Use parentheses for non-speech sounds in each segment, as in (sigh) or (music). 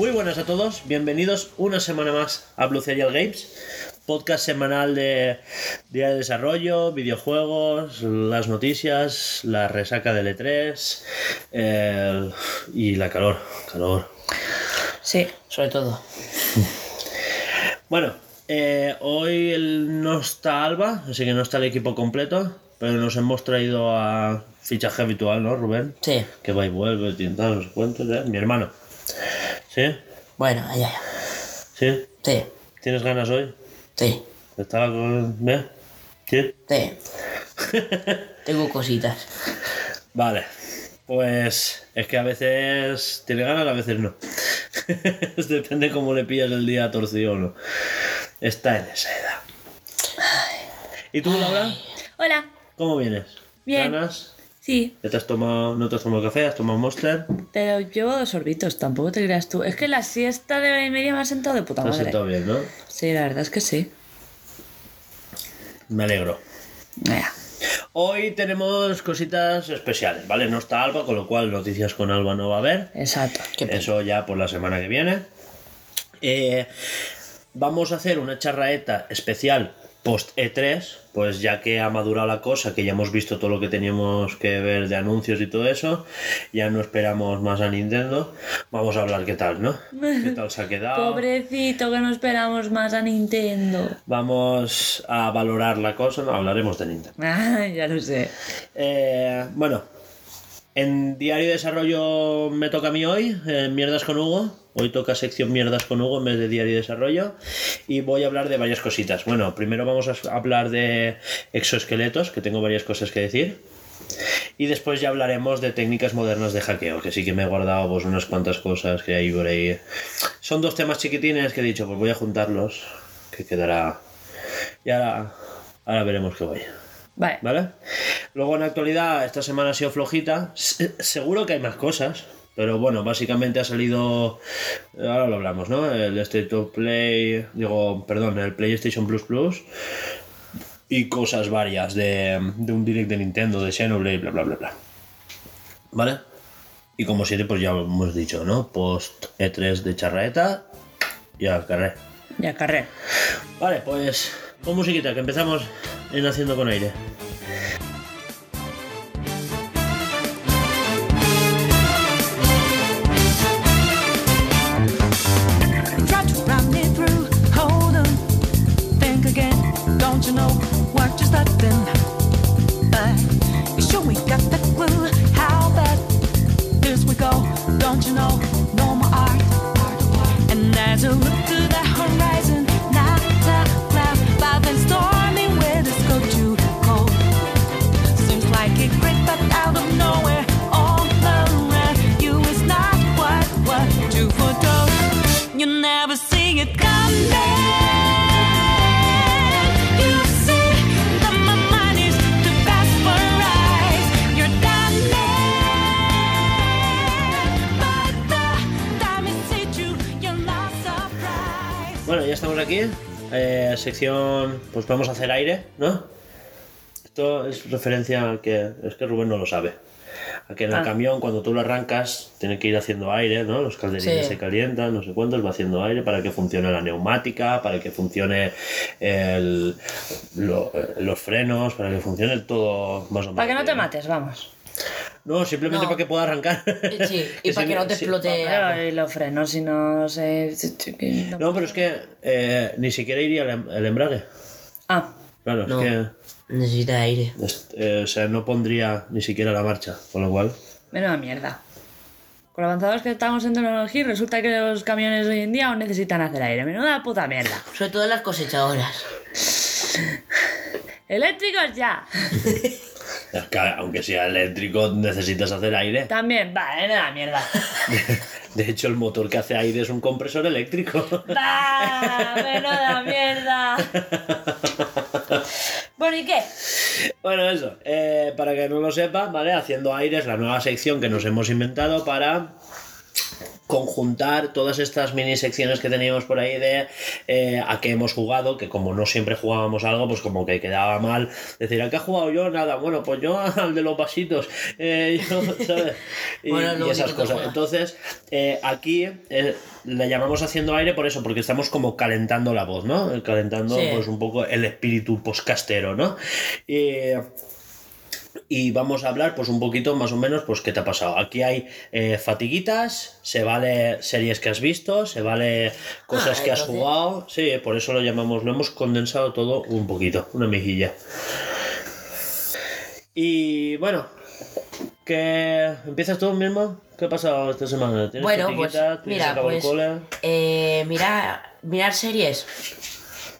Muy buenas a todos, bienvenidos una semana más a Blue Serial Games, podcast semanal de día de desarrollo, videojuegos, las noticias, la resaca del E3 el- y la calor, calor. Sí, sobre todo. Bueno, eh, hoy el- no está Alba, así que no está el equipo completo, pero nos hemos traído a fichaje habitual, ¿no, Rubén? Sí. Que va y vuelve, no sé cuántos, ¿eh? Mi hermano. ¿Sí? Bueno, ya. ¿Sí? Sí, ¿Tienes ganas hoy? sí, ¿Está con... ¿Eh? ¿Sí? sí. (laughs) Tengo cositas. Vale. Pues es que a veces tiene ganas, a veces no. (laughs) Depende cómo le pillas el día torcido o no. Está en esa edad. ¿Y tú, Laura? Hola, ¿Cómo vienes? Bien. ¿Ganas? Sí, ¿Ya te has tomado, no te has tomado café? ¿Has tomado Monster? pero llevo dos sorbitos, tampoco te creas tú. Es que la siesta de hora y media me ha sentado de puta Te has madre. sentado bien, ¿no? Sí, la verdad es que sí. Me alegro. Mira. Hoy tenemos cositas especiales, ¿vale? No está Alba, con lo cual noticias con Alba no va a haber. Exacto. Eso ya por la semana que viene. Eh, vamos a hacer una charraeta especial post E3, pues ya que ha madurado la cosa, que ya hemos visto todo lo que teníamos que ver de anuncios y todo eso, ya no esperamos más a Nintendo. Vamos a hablar qué tal, ¿no? (laughs) ¿Qué tal se ha quedado? Pobrecito, que no esperamos más a Nintendo. Vamos a valorar la cosa, no hablaremos de Nintendo. (laughs) Ah, ya lo sé. Eh, bueno, en Diario de Desarrollo me toca a mí hoy, eh, Mierdas con Hugo. Hoy toca sección Mierdas con Hugo en vez de Diario de Desarrollo. Y voy a hablar de varias cositas. Bueno, primero vamos a hablar de exoesqueletos, que tengo varias cosas que decir. Y después ya hablaremos de técnicas modernas de hackeo, que sí que me he guardado pues, unas cuantas cosas que hay por ahí. Son dos temas chiquitines que he dicho, pues voy a juntarlos, que quedará... Y ahora, ahora veremos qué voy. Vale. ¿Vale? Luego en la actualidad, esta semana ha sido flojita. Se- seguro que hay más cosas. Pero bueno, básicamente ha salido. Ahora lo hablamos, ¿no? El State of Play. Digo, perdón, el PlayStation Plus Plus. Y cosas varias de, de un direct de Nintendo, de Xenoblade, bla bla bla bla. ¿Vale? Y como siempre, pues ya hemos dicho, ¿no? Post E3 de charraeta. Y al carré. Ya carré. Vale, pues con musiquita, que empezamos en Haciendo con Aire. Pues vamos a hacer aire, ¿no? Esto es referencia a que es que Rubén no lo sabe. A que en el Ah. camión cuando tú lo arrancas tiene que ir haciendo aire, ¿no? Los calderines Sí. se calientan, no sé cuántos, va haciendo aire para que funcione la neumática, para que funcione el- lo- eh, los frenos, para que funcione todo más o menos. Para que no te mates, vamos. No, simplemente No. para que pueda arrancar. Sí, y (laughs) para que no te explote. Los frenos, si no sé. No, pero es que eh, ni siquiera iría el, em- el embrague. Ah, Claro, No. es que Necesita aire. es- eh, o sea, no pondría ni siquiera la marcha, con lo cual. menuda mierda. Con lo avanzados que estamos en tecnología, resulta que los camiones hoy en día aún necesitan hacer aire. Menuda puta mierda. Sobre todo las cosechadoras. (laughs) Eléctricos ya. (laughs) Es que, aunque sea eléctrico, necesitas hacer aire. También, va, menuda mierda. (laughs) De hecho, el motor que hace aire es un compresor eléctrico. (laughs) Va, menuda mierda. Bueno, ¿y qué? Bueno, eso. eh, para que no lo sepa, ¿vale? Haciendo aire es la nueva sección que nos hemos inventado para conjuntar todas estas mini secciones que teníamos por ahí de eh, a qué hemos jugado, que como no siempre jugábamos algo, pues como que quedaba mal decir, ¿a qué he jugado yo? Nada, bueno, pues yo (laughs) al de los vasitos, eh, yo, ¿sabes? Y, (laughs) Bueno, lo y esas cosas. Entonces, eh, aquí eh, le llamamos haciendo aire por eso, porque estamos como calentando la voz, ¿no? Calentando Sí. pues un poco el espíritu poscastero, ¿no? Y, y vamos a hablar pues un poquito más o menos pues qué te ha pasado. Aquí hay eh, fatiguitas, se vale series que has visto, se vale cosas Ah, que has jugado. Sí, por eso lo llamamos, lo hemos condensado todo un poquito, una mejilla. Y bueno, que empiezas tú mismo. ¿Qué ha pasado esta semana? ¿Tienes Bueno, pues, mira, pues? Eh, mirar, mirar series.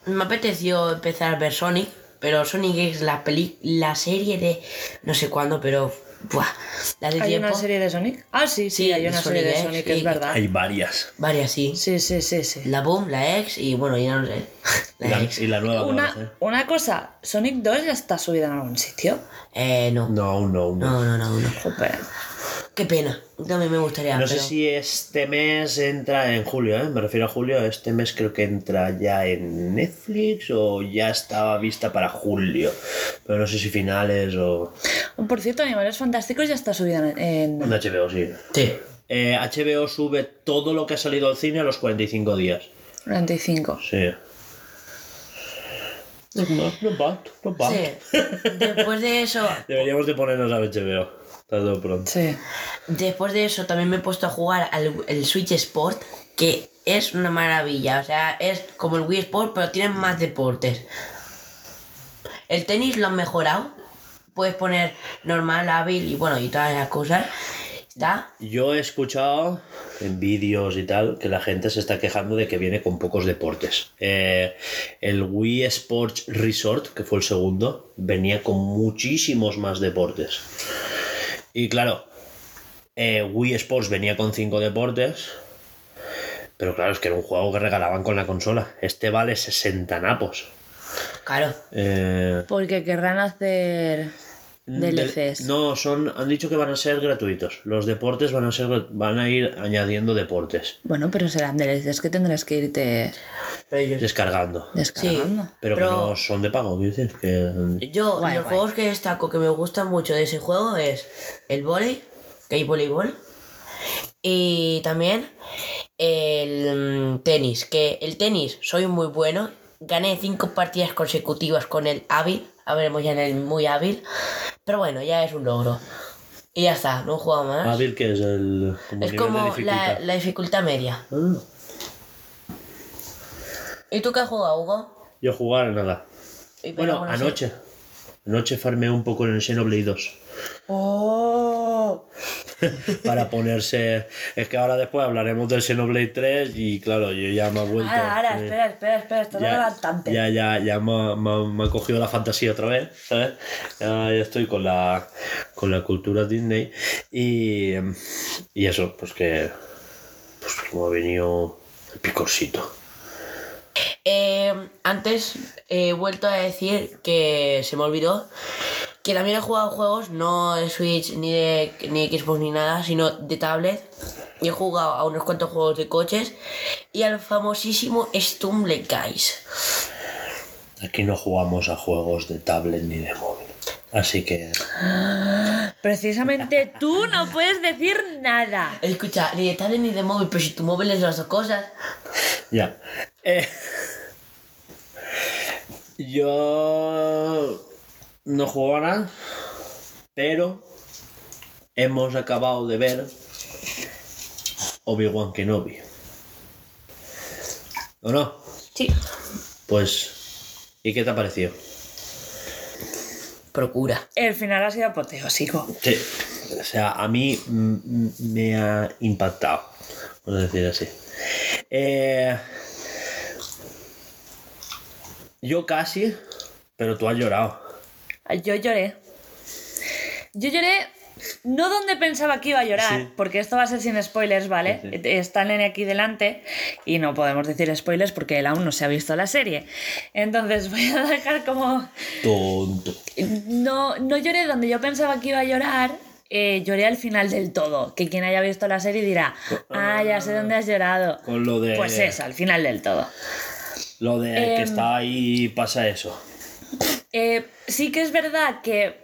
Me apeteció empezar a ver Sonic, pero Sonic es la peli la serie de no sé cuándo, pero buah, la de ¿Hay tiempo. una serie de Sonic? Ah, sí, sí, Sí, hay una Sonic serie de X, Sonic, sí. es verdad. Hay varias. Varias sí. Sí, sí, sí, sí. La Boom, la X y bueno, ya no sé. (laughs) La la, X. y la nueva. Una, una cosa, Sonic 2 ya está subida en algún sitio. Eh, no. No, no, no. No, no, no, no. Joder. Qué pena. También me gustaría. No sé si este mes entra en julio, ¿eh? me refiero a julio. Este mes creo que entra ya en Netflix o ya estaba vista para julio. Pero no sé si finales o. Por cierto, Animales Fantásticos ya está subida en... en- HBO, sí. Sí. Eh, HBO sube todo lo que ha salido al cine a los 45 días. 95. Sí. No no bad, no bad. Sí. Después de eso, (laughs) Deberíamos de ponernos a HBO. Pronto. Sí. después de eso también me he puesto a jugar al el Switch Sport, que es una maravilla. O sea, es como el Wii Sport, pero tiene más deportes. El tenis lo han mejorado. Puedes poner normal, hábil y bueno, y todas las cosas. Está. Yo he escuchado en vídeos y tal que la gente se está quejando de que viene con pocos deportes. Eh, el Wii Sports Resort, que fue el segundo, venía con muchísimos más deportes. Y claro, eh, Wii Sports venía con cinco deportes. Pero claro, es que era un juego que regalaban con la consola. Este vale 60 napos. Claro. Eh, Porque querrán hacer DLCs. del- no, son, han dicho que van a ser gratuitos. Los deportes van a ser, van a ir añadiendo deportes. Bueno, pero serán DLCs que tendrás que irte descargando. descargando. Pero, que no son de pago, quiero decir. Que... Yo, Guay, los guay. juegos que destaco que me gustan mucho de ese juego es el volei, que hay voleibol, y también el mm, tenis, que el tenis soy muy bueno, gané cinco partidas consecutivas con el hábil, a veremos ya en el muy hábil, pero bueno, ya es un logro. Y ya está, no he jugado más. Hábil, que es el como es como dificultad. la, la dificultad media. Ah, ¿Y tú qué has jugado, Hugo? yo jugar nada. Y Bueno, sí. anoche. Anoche farmeé un poco en el Xenoblade 2. ¡Oh! Para ponerse. Es que ahora después hablaremos del Xenoblade 3 y claro, yo ya me he vuelto. Ahora, ahora, eh, espera, espera, espera, esto ya, levantante. ya, ya, ya me, ha- me ha- me ha cogido la fantasía otra vez, ¿sabes? Ya, ya estoy con la, con la cultura Disney y, y eso, pues que, pues como ha venido el picorcito. Eh, antes he vuelto a decir que se me olvidó que también he jugado juegos no de Switch ni de ni de Xbox ni nada, sino de tablet. Y he jugado a unos cuantos juegos de coches y al famosísimo Stumble Guys. Aquí no jugamos a juegos de tablet ni de móvil. Así que Precisamente tú no puedes decir nada. Escucha, ni de tablet ni de móvil, pero si tu móvil es las dos cosas. ya. Eh, yo no juego a nada, pero hemos acabado de ver Obi-Wan Kenobi. ¿O no? Sí. Pues, ¿y qué te ha parecido? Procura. El final ha sido apoteósico. Sí. O sea, a mí me ha impactado, por decir así. Eh, yo casi, pero tú has llorado. Yo lloré. Yo lloré no donde pensaba que iba a llorar, Sí. porque esto va a ser sin spoilers, ¿vale? Sí, sí. Está el nene aquí delante y no podemos decir spoilers porque él aún no se ha visto la serie. Entonces voy a dejar como... Tonto. No, no lloré donde yo pensaba que iba a llorar eh, lloré al final del todo. Que quien haya visto la serie dirá, ah, ya sé dónde has llorado. Con lo de. Pues eso, al final del todo. Lo de que Em, está ahí pasa eso. Eh, sí que es verdad que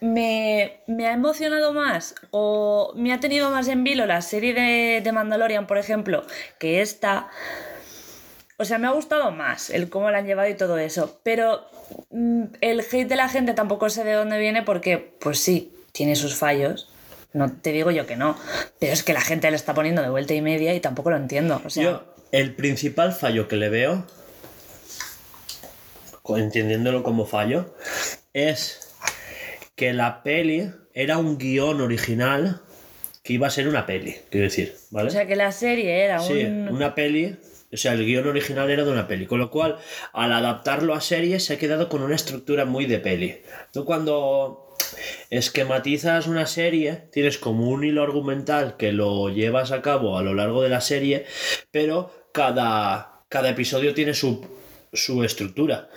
me, me ha emocionado más o me ha tenido más en vilo la serie de, de Mandalorian, por ejemplo, que esta. O sea, me ha gustado más el cómo la han llevado y todo eso. Pero mm, el hate de la gente tampoco sé de dónde viene porque, pues sí, tiene sus fallos. No te digo yo que no. Pero es que la gente le está poniendo de vuelta y media y tampoco lo entiendo. O sea, Yo, el principal fallo que le veo, entendiéndolo como fallo, es que la peli era un guion original que iba a ser una peli, quiero decir, ¿vale? o sea que la serie era Sí, un. una peli. O sea, el guion original era de una peli. Con lo cual, al adaptarlo a serie, se ha quedado con una estructura muy de peli. Tú cuando esquematizas una serie, tienes como un hilo argumental que lo llevas a cabo a lo largo de la serie, pero cada, cada episodio tiene su, su estructura.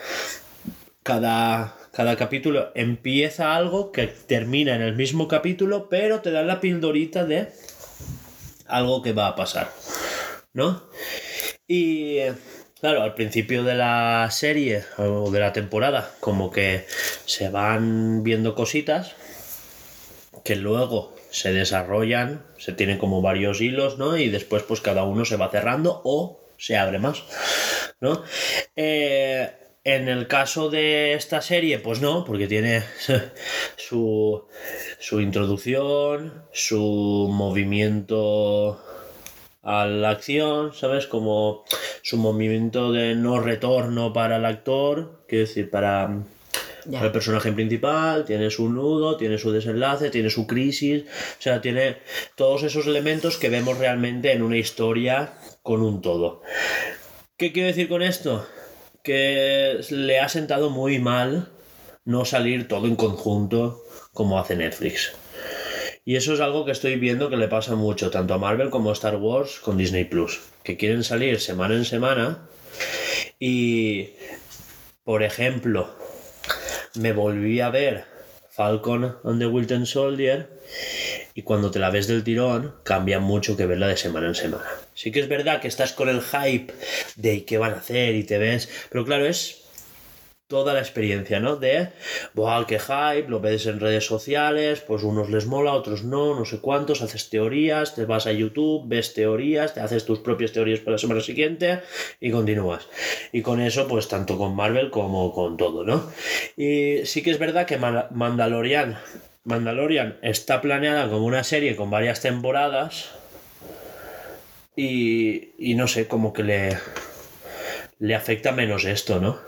Cada, cada capítulo empieza algo que termina en el mismo capítulo, pero te dan la pildorita de algo que va a pasar. ¿no? Y claro, al principio de la serie o de la temporada, como que se van viendo cositas que luego se desarrollan, se tienen como varios hilos, ¿no? Y después pues cada uno se va cerrando o se abre más, ¿no? Eh, en el caso de esta serie, pues no, porque tiene (laughs) su, su introducción, su movimiento a la acción, ¿sabes? Como su movimiento de no retorno para el actor, quiero decir, para, para el personaje principal, tiene su nudo, tiene su desenlace, tiene su crisis, o sea, tiene todos esos elementos que vemos realmente en una historia con un todo. ¿Qué quiero decir con esto? Que le ha sentado muy mal no salir todo en conjunto como hace Netflix. Y eso es algo que estoy viendo que le pasa mucho, tanto a Marvel como a Star Wars con Disney Plus, que quieren salir semana en semana y, por ejemplo, me volví a ver Falcon and the Winter Soldier y cuando te la ves del tirón cambia mucho que verla de semana en semana. Sí que es verdad que estás con el hype de qué van a hacer y te ves, pero claro, es toda la experiencia, ¿no? De, ¡buah, qué hype! Lo ves en redes sociales, pues unos les mola, otros no, no sé cuántos, haces teorías, te vas a YouTube, ves teorías, te haces tus propias teorías para la semana siguiente y continúas. Y con eso, pues tanto con Marvel como con todo, ¿no? Y sí que es verdad que Ma- Mandalorian, Mandalorian está planeada como una serie con varias temporadas y, y no sé, como que le, le afecta menos esto, ¿no?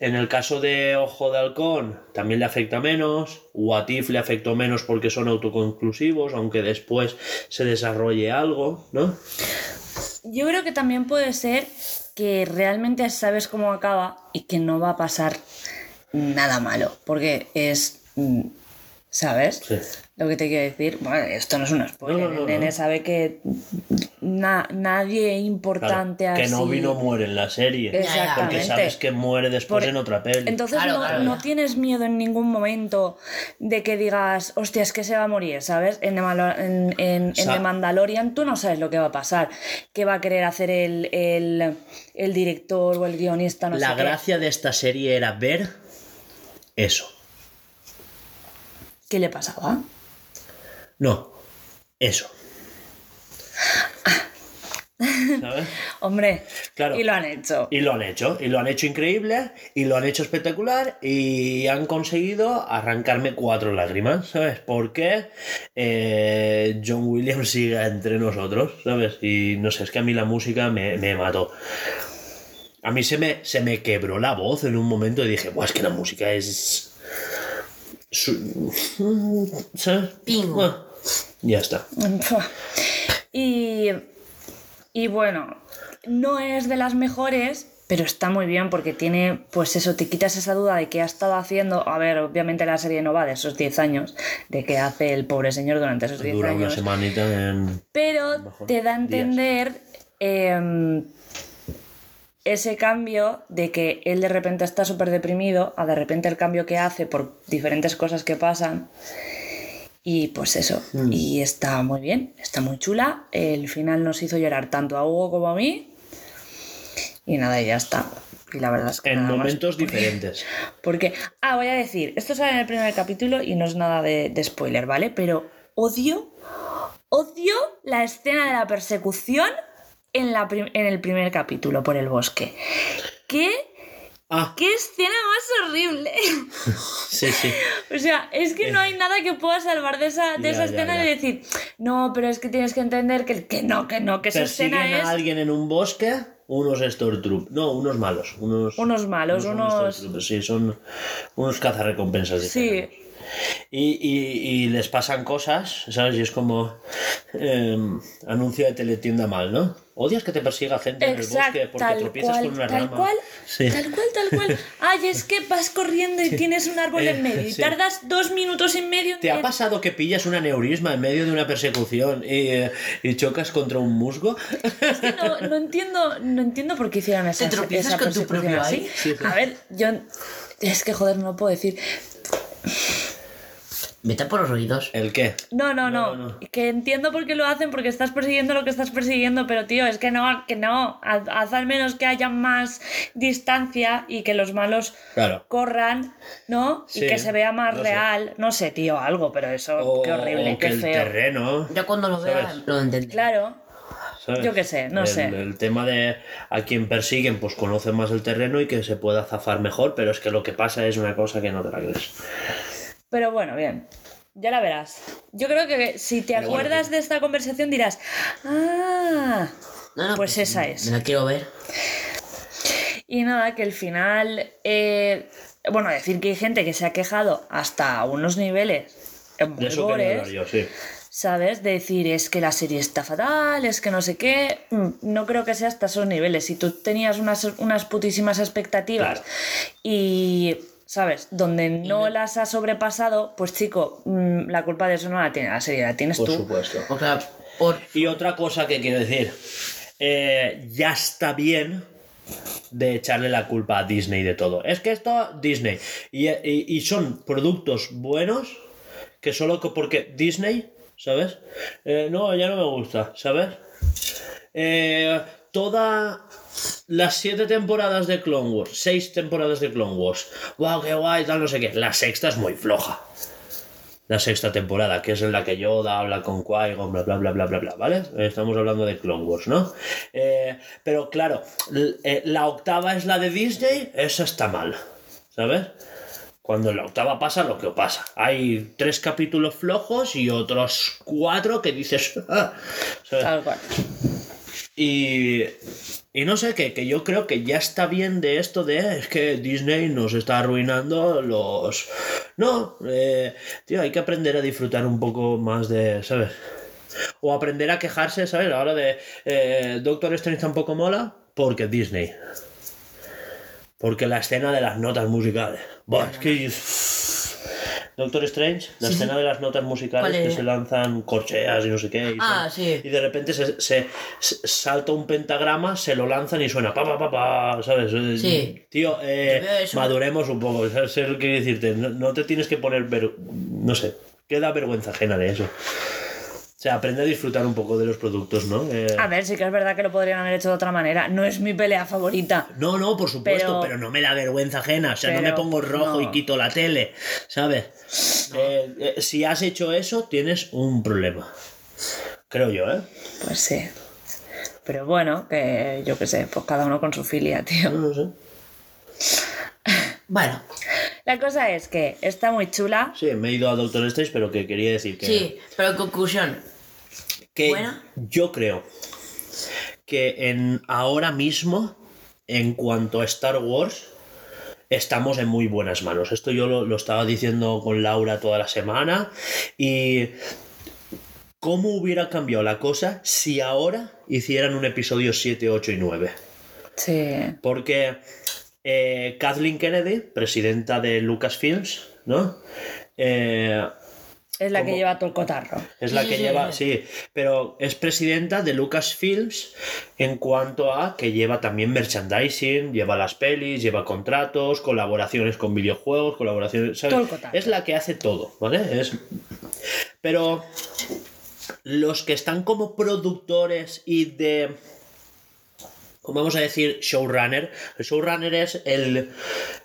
En el caso de Ojo de Halcón también le afecta menos, What If le afectó menos porque son autoconclusivos, aunque después se desarrolle algo, ¿no? Yo creo que también puede ser que realmente sabes cómo acaba y que no va a pasar nada malo, porque es, mm, ¿sabes? Sí. Lo que te quiero decir, bueno, esto no es un spoiler, No, no, no, el nene no. sabe que na- nadie Claro, importante que así... no vino muere en la serie. Exactamente. Porque sabes que muere después Por- en otra peli. Entonces Claro, no, claro, tienes miedo en ningún momento de que digas, hostia, es que se va a morir, ¿sabes? En The, Malo- en, en- en Sa- The Mandalorian tú no sabes lo que va a pasar, qué va a querer hacer el, el, el director o el guionista, no la sé qué. gracia de esta serie era ver eso. ¿Qué le pasaba? No, eso. ¿Sabes? (laughs) Hombre, Claro. y lo han hecho. Y lo han hecho, y lo han hecho increíble, y lo han hecho espectacular, y han conseguido arrancarme cuatro lágrimas, ¿sabes? Porque eh, John Williams (laughs) sigue entre nosotros, ¿sabes? Y no sé, es que a mí la música me, me mató. A mí se me, se me quebró la voz en un momento y dije, Buah, es que la música es... su- (laughs) ¿Sabes? Ping. Buah, ya está. Y, y bueno, no es de las mejores, pero está muy bien porque tiene, pues eso, te quitas esa duda de qué ha estado haciendo. A ver, obviamente la serie no va de esos 10 años, de qué hace el pobre señor durante esos 10 Dura una años. semanita en... Pero te da a entender em, ese cambio de que él de repente está súper deprimido, a de repente el cambio que hace por diferentes cosas que pasan. Y pues eso, Mm. y está muy bien, está muy chula. El final nos hizo llorar tanto a Hugo como a mí. Y nada, y ya está. Y la verdad es que En momentos porque- diferentes. (laughs) Porque, ah, voy a decir, esto sale en el primer capítulo y no es nada de, de spoiler, ¿vale? Pero odio, odio la escena de la persecución en, la en el primer capítulo por el bosque. ¿Qué, Ah, qué escena más horrible? (laughs) sí, sí. o sea, es que no hay nada que pueda salvar de esa, de Ya, esa escena ya. y decir, no, pero es que tienes que entender que, que no, que no, que esa escena es a alguien en un bosque, unos Stormtroopers. No, unos malos. Unos, unos malos, unos... Stormtroopers, Sí, son unos cazarrecompensas. Sí. Y, y- y les pasan cosas, ¿sabes? Y es como eh, anuncio de teletienda mal, ¿no? Odias que te persiga gente en el Exacto, bosque porque tropiezas cual, con una tal rama. cual, Sí. tal cual, tal cual. (laughs) Ay, es que vas corriendo y tienes un árbol en Eh, medio y sí. tardas dos minutos y medio en... ¿Te ha pasado que pillas un aneurisma en medio de una persecución y, eh, y chocas contra un musgo? Es que no, no entiendo, no entiendo por qué hicieron esa, ¿Te tropiezas esa con tu propio así. aire? Sí, sí. A ver, yo... Es que, joder, no puedo decir... Vete por los oídos. ¿El qué? No, no, no, No, no. Que entiendo por qué lo hacen, porque estás persiguiendo lo que estás persiguiendo, pero tío, es que no, que no. Haz, haz al menos que haya más distancia y que los malos Claro. corran, ¿no? Sí, y que se vea más no sé. real. No sé, tío, algo, pero eso, O, qué horrible, o que qué el feo. terreno. Ya cuando lo vea ¿Sabes? lo entenderé. Claro, ¿sabes? Yo qué sé, no el, sé. El tema de a quien persiguen, pues conoce más el terreno y que se pueda zafar mejor, pero es que lo que pasa es una cosa que no te la crees. Pero bueno, bien. Ya la verás. Yo creo que si te Pero bueno, acuerdas de esta conversación dirás, ah, No, no, pues esa es. Me la quiero ver. Y nada, que el final. eh, bueno, decir que hay gente que se ha quejado hasta unos niveles muy De eso gores, yo, sí. ¿sabes? De decir, es que la serie está fatal, es que no sé qué. Mm, No creo que sea hasta esos niveles. Si tú tenías unas, unas putísimas expectativas Claro. y. ¿Sabes? Donde no, las has sobrepasado, pues chico, mm, la culpa de eso no la tiene la serie, la tienes Por tú. supuesto. O sea, por... Y otra cosa que quiero decir, eh, ya está bien de echarle la culpa a Disney de todo. Es que esto, Disney. Y, y- y son productos buenos que solo que porque Disney, ¿sabes? Eh, no, ya no me gusta, ¿sabes? Eh, toda las siete temporadas de Clone Wars, seis temporadas de Clone Wars, wow, qué guay, tal, no sé qué. La sexta es muy floja la sexta temporada, que es en la que Yoda habla con Qui-Gon, bla, bla, bla, bla, bla, bla, ¿vale? Estamos hablando de Clone Wars, ¿no? Eh, pero claro, eh, la octava es la de Disney, esa está mal, ¿sabes? Cuando en la octava pasa lo que pasa. Hay tres capítulos flojos y otros cuatro que dices... (laughs) "Ah". Tal cual. Y, y no sé, que, que yo creo que ya está bien de esto de es que Disney nos está arruinando los... No, eh, tío, hay que aprender a disfrutar un poco más de, ¿sabes? O aprender a quejarse, ¿sabes? Ahora de eh, Doctor Strange tampoco mola porque Disney. Porque la escena de las notas musicales. Buah, es que... Doctor Strange, la Sí, sí. escena de las notas musicales ¿Cuál que se lanzan corcheas y no sé qué. y Ah, sí. y de repente se, se- se- salta un pentagrama, se lo lanzan y suena pa pa pa pa, ¿sabes? Eh, Sí. Tío, eh, maduremos un poco, ¿sabes lo que quiero decirte? No, no te tienes que poner, ver- no sé, queda vergüenza ajena de eso. O sea, aprende a disfrutar un poco de los productos, ¿no? Eh, A ver, sí que es verdad que lo podrían haber hecho de otra manera. No es mi pelea favorita. no, no, por supuesto, pero, Pero- no me da vergüenza ajena. O sea, no me pongo rojo no. y quito la tele, ¿sabes? Eh, eh, si has hecho eso, tienes un problema. Creo yo, ¿eh? Pues sí. Pero bueno, que yo qué sé, pues cada uno con su filia, tío. No, no sé. (laughs) Bueno, La cosa es que está muy chula. Sí, me he ido a Doctor Strange, pero que quería decir que... sí, pero en conclusión. que Bueno. yo creo que en ahora mismo, en cuanto a Star Wars, estamos en muy buenas manos. Esto yo lo, lo estaba diciendo con Laura toda la semana y cómo hubiera cambiado la cosa si ahora hicieran un episodio 7, 8 y 9. Sí. Porque eh, Kathleen Kennedy, presidenta de Lucasfilms, ¿no? Eh, Es la que lleva todo el cotarro. es la que lleva, sí. pero es presidenta de Lucasfilms en cuanto a que lleva también merchandising, lleva las pelis, lleva contratos, colaboraciones con videojuegos, colaboraciones, ¿sabes? Todo el cotarro. Es la que hace todo, ¿vale? Es... Pero los que están como productores y de vamos a decir, showrunner. El showrunner es el,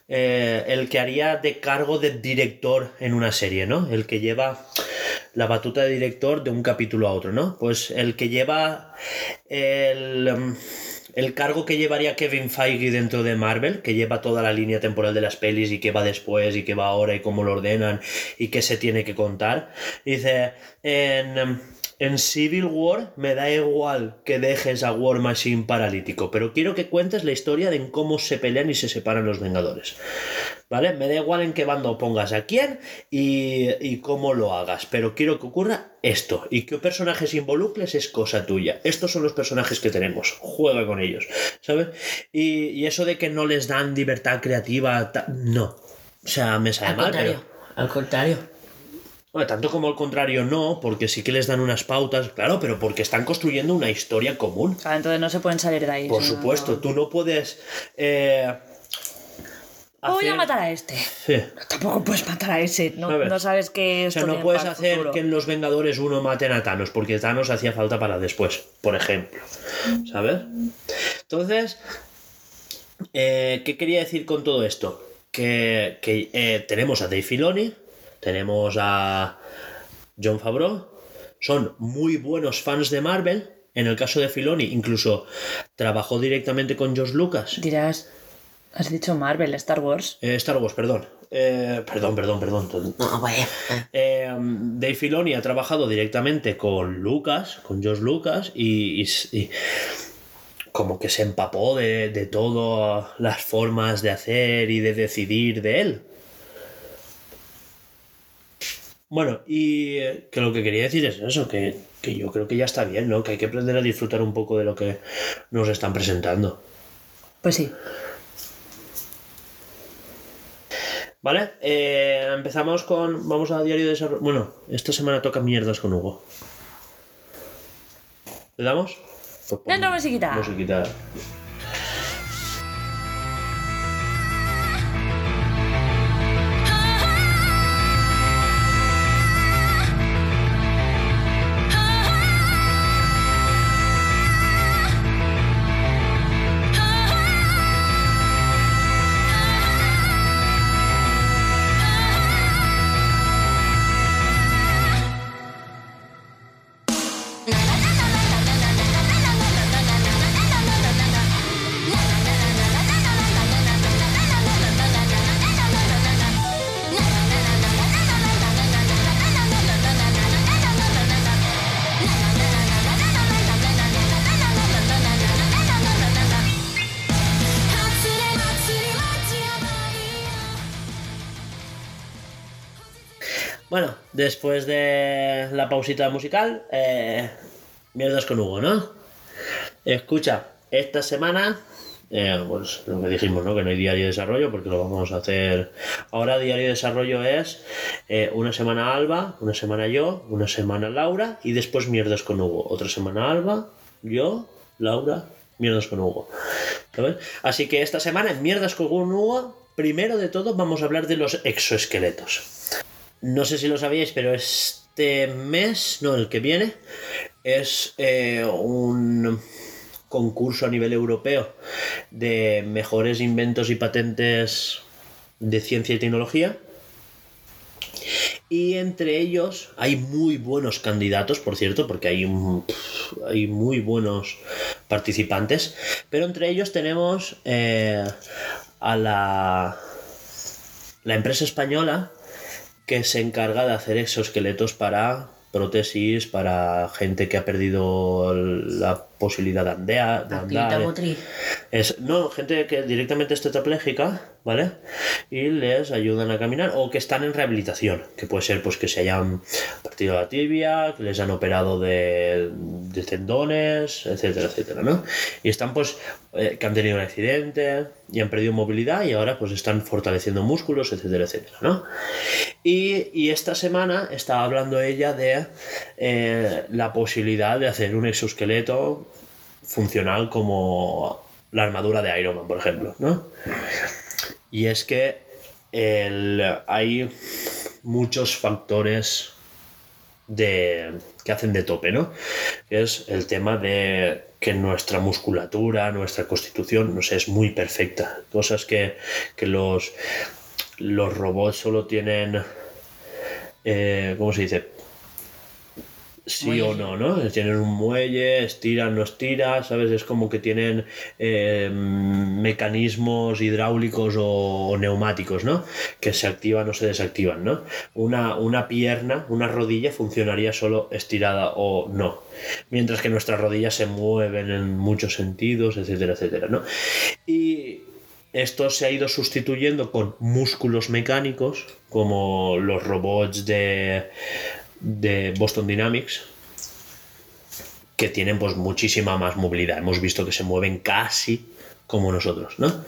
eh, el que haría de cargo de director en una serie, ¿no? El que lleva la batuta de director de un capítulo a otro, ¿no? Pues el que lleva el, el cargo que llevaría Kevin Feige dentro de Marvel, que lleva toda la línea temporal de las pelis y qué va después y qué va ahora y cómo lo ordenan y qué se tiene que contar. Dice, en... en Civil War me da igual que dejes a War Machine paralítico, pero quiero que cuentes la historia de cómo se pelean y se separan los Vengadores. ¿Vale? Me da igual en qué bando pongas a quién y, y cómo lo hagas, pero quiero que ocurra esto y qué personajes involucres es cosa tuya. Estos son los personajes que tenemos, juega con ellos, ¿sabes? Y, y eso de que no les dan libertad creativa, no. O sea, me sabe Al mal, contrario, pero... al contrario. Bueno, tanto como al contrario no, porque sí que les dan unas pautas, claro, pero porque están construyendo una historia común. Claro, entonces no se pueden salir de ahí. Por no, supuesto, no. tú no puedes... eh, Voy a matar a este. Sí. Tampoco puedes matar a ese. No, A no sabes qué O sea, no puedes hacer futuro. que en los Vengadores uno maten a Thanos, porque Thanos hacía falta para después, por ejemplo. ¿Sabes? Entonces, eh, ¿qué quería decir con todo esto? Que, que, eh, tenemos a Dave Filoni, tenemos a John Favreau, son muy buenos fans de Marvel. En el caso de Filoni, incluso trabajó directamente con George Lucas. Dirás, has dicho Marvel, Star Wars. Eh, Star Wars, perdón. Eh, perdón, perdón, perdón. No, vaya. Eh, Dave Filoni ha trabajado directamente con Lucas, con George Lucas, y, y- y como que se empapó de, de todas las formas de hacer y de decidir de él. Bueno, y eh, que lo que quería decir es eso, que, que yo creo que ya está bien, ¿no? Que hay que aprender a disfrutar un poco de lo que nos están presentando. Pues sí. ¿Vale? Eh, empezamos con. Vamos a diario de desarrollo. Bueno, esta semana toca mierdas con Hugo. ¿Le damos? Pues Dentro musiquita. Musiquita. Después de la pausita musical, eh, mierdas con Hugo, ¿no? Escucha, esta semana, eh, pues lo que dijimos, ¿no? Que no hay diario de desarrollo porque lo vamos a hacer. Ahora, diario de desarrollo es eh, una semana Alba, una semana yo, una semana Laura y después mierdas con Hugo. Otra semana Alba, yo, Laura, mierdas con Hugo. ¿Sabes? Así que esta semana en mierdas con Hugo, primero de todo vamos a hablar de los exoesqueletos. No sé si lo sabíais, pero este mes, no, el que viene, es eh, un concurso a nivel europeo de mejores inventos y patentes de ciencia y tecnología. Y entre ellos hay muy buenos candidatos, por cierto, porque hay, hay muy buenos participantes. Pero entre ellos tenemos eh, a la, la empresa española que se encarga de hacer exoesqueletos para prótesis, para gente que ha perdido la posibilidad de, andea- de Actividad andar. motriz. Es, no, gente que directamente es tetrapléjica, ¿vale? Y les ayudan a caminar o que están en rehabilitación, que puede ser pues que se hayan partido la tibia, que les han operado de, de tendones, etcétera, etcétera, ¿no? Y están pues eh, que han tenido un accidente y han perdido movilidad y ahora pues están fortaleciendo músculos, etcétera, etcétera, ¿no? Y, y esta semana estaba hablando ella de eh, la posibilidad de hacer un exoesqueleto funcional como la armadura de Iron Man, por ejemplo, ¿no? Y es que el- hay muchos factores de que hacen de tope, ¿no? Es el tema de que nuestra musculatura, nuestra constitución, no sé, es muy perfecta. Cosas que, que los, los robots solo tienen, eh, ¿cómo se dice? Sí Muelle. o no, ¿no? Tienen un muelle, estiran, no estiran, ¿sabes? Es como que tienen eh, mecanismos hidráulicos o, o neumáticos, ¿no? Que se activan o se desactivan, ¿no? Una, una pierna, una rodilla funcionaría solo estirada o no. Mientras que nuestras rodillas se mueven en muchos sentidos, etcétera, etcétera, ¿no? Y esto se ha ido sustituyendo con músculos mecánicos, como los robots de, de Boston Dynamics, que tienen pues muchísima más movilidad. Hemos visto que se mueven casi como nosotros, ¿no?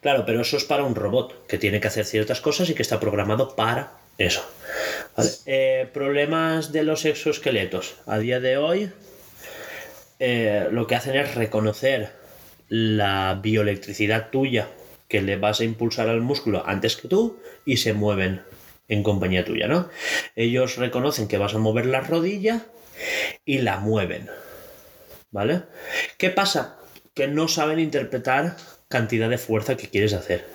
Claro, pero eso es para un robot que tiene que hacer ciertas cosas y que está programado para eso. Eh, problemas de los exoesqueletos. A día de hoy, eh, lo que hacen es reconocer la bioelectricidad tuya que le vas a impulsar al músculo antes que tú y se mueven en compañía tuya, ¿no? Ellos reconocen que vas a mover la rodilla y la mueven, ¿vale? ¿Qué pasa? Que no saben interpretar cantidad de fuerza que quieres hacer.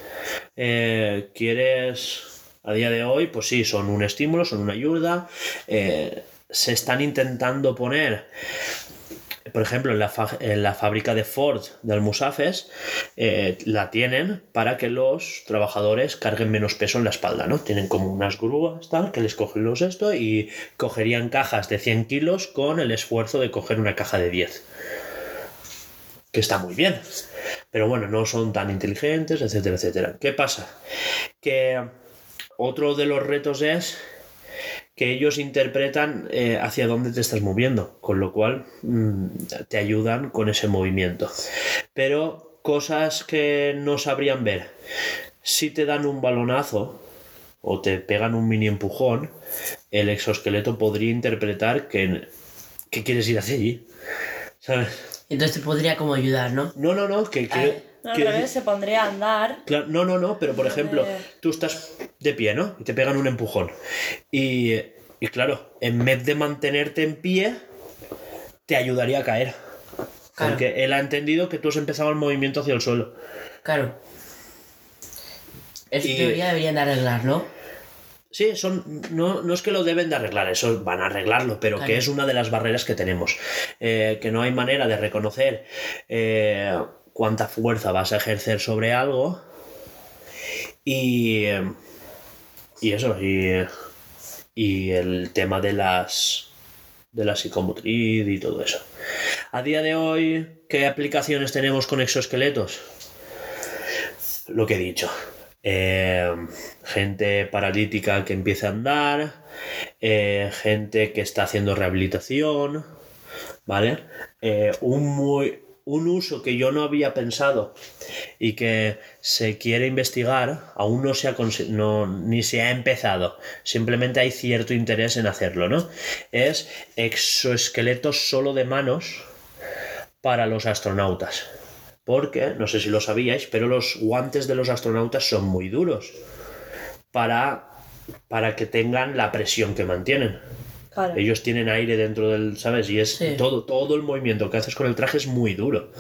Eh, quieres, a día de hoy, pues sí, son un estímulo, son una ayuda, eh, se están intentando poner por ejemplo, en la, en la fábrica de Ford de Almusafes eh, la tienen para que los trabajadores carguen menos peso en la espalda, ¿no? Tienen como unas grúas tal que les cogen los esto y cogerían cajas de 100 kilos con el esfuerzo de coger una caja de 10. Que está muy bien. Pero bueno, no son tan inteligentes, etcétera, etcétera. ¿Qué pasa? Que otro de los retos es que ellos interpretan eh, hacia dónde te estás moviendo, con lo cual mm, te ayudan con ese movimiento. Pero cosas que no sabrían ver, si te dan un balonazo o te pegan un mini empujón, el exoesqueleto podría interpretar que, que quieres ir hacia allí. ¿Sabes? Entonces te podría como ayudar, ¿no? No, no, no, que, que- No, que- se pondría a andar. Claro, no, no, no, pero por ejemplo, tú estás de pie, ¿no? Y te pegan un empujón. Y, y claro, en vez de mantenerte en pie, te ayudaría a caer. Claro. Porque él ha entendido que tú has empezado el movimiento hacia el suelo. Claro. Eso Y- teoría deberían de arreglar, ¿no? Sí, son, no, no es que lo deben de arreglar, eso van a arreglarlo, pero Claro. que es una de las barreras que tenemos. Eh, que no hay manera de reconocer eh, cuánta fuerza vas a ejercer sobre algo. Y, y eso, y, y el tema de las de la psicomotriz y todo eso. A día de hoy, ¿qué aplicaciones tenemos con exoesqueletos? Lo que he dicho. Eh, gente paralítica que empieza a andar, eh, gente que está haciendo rehabilitación, ¿vale? Eh, un, muy, un uso que yo no había pensado y que se quiere investigar, aún no se ha no, ni se ha empezado, simplemente hay cierto interés en hacerlo, ¿no? Es exoesqueletos solo de manos para los astronautas. Porque, no sé si lo sabíais, pero los guantes de los astronautas son muy duros para, para que tengan la presión que mantienen. Claro. Ellos tienen aire dentro del, ¿sabes? Y es Sí. todo, todo el movimiento que haces con el traje es muy duro.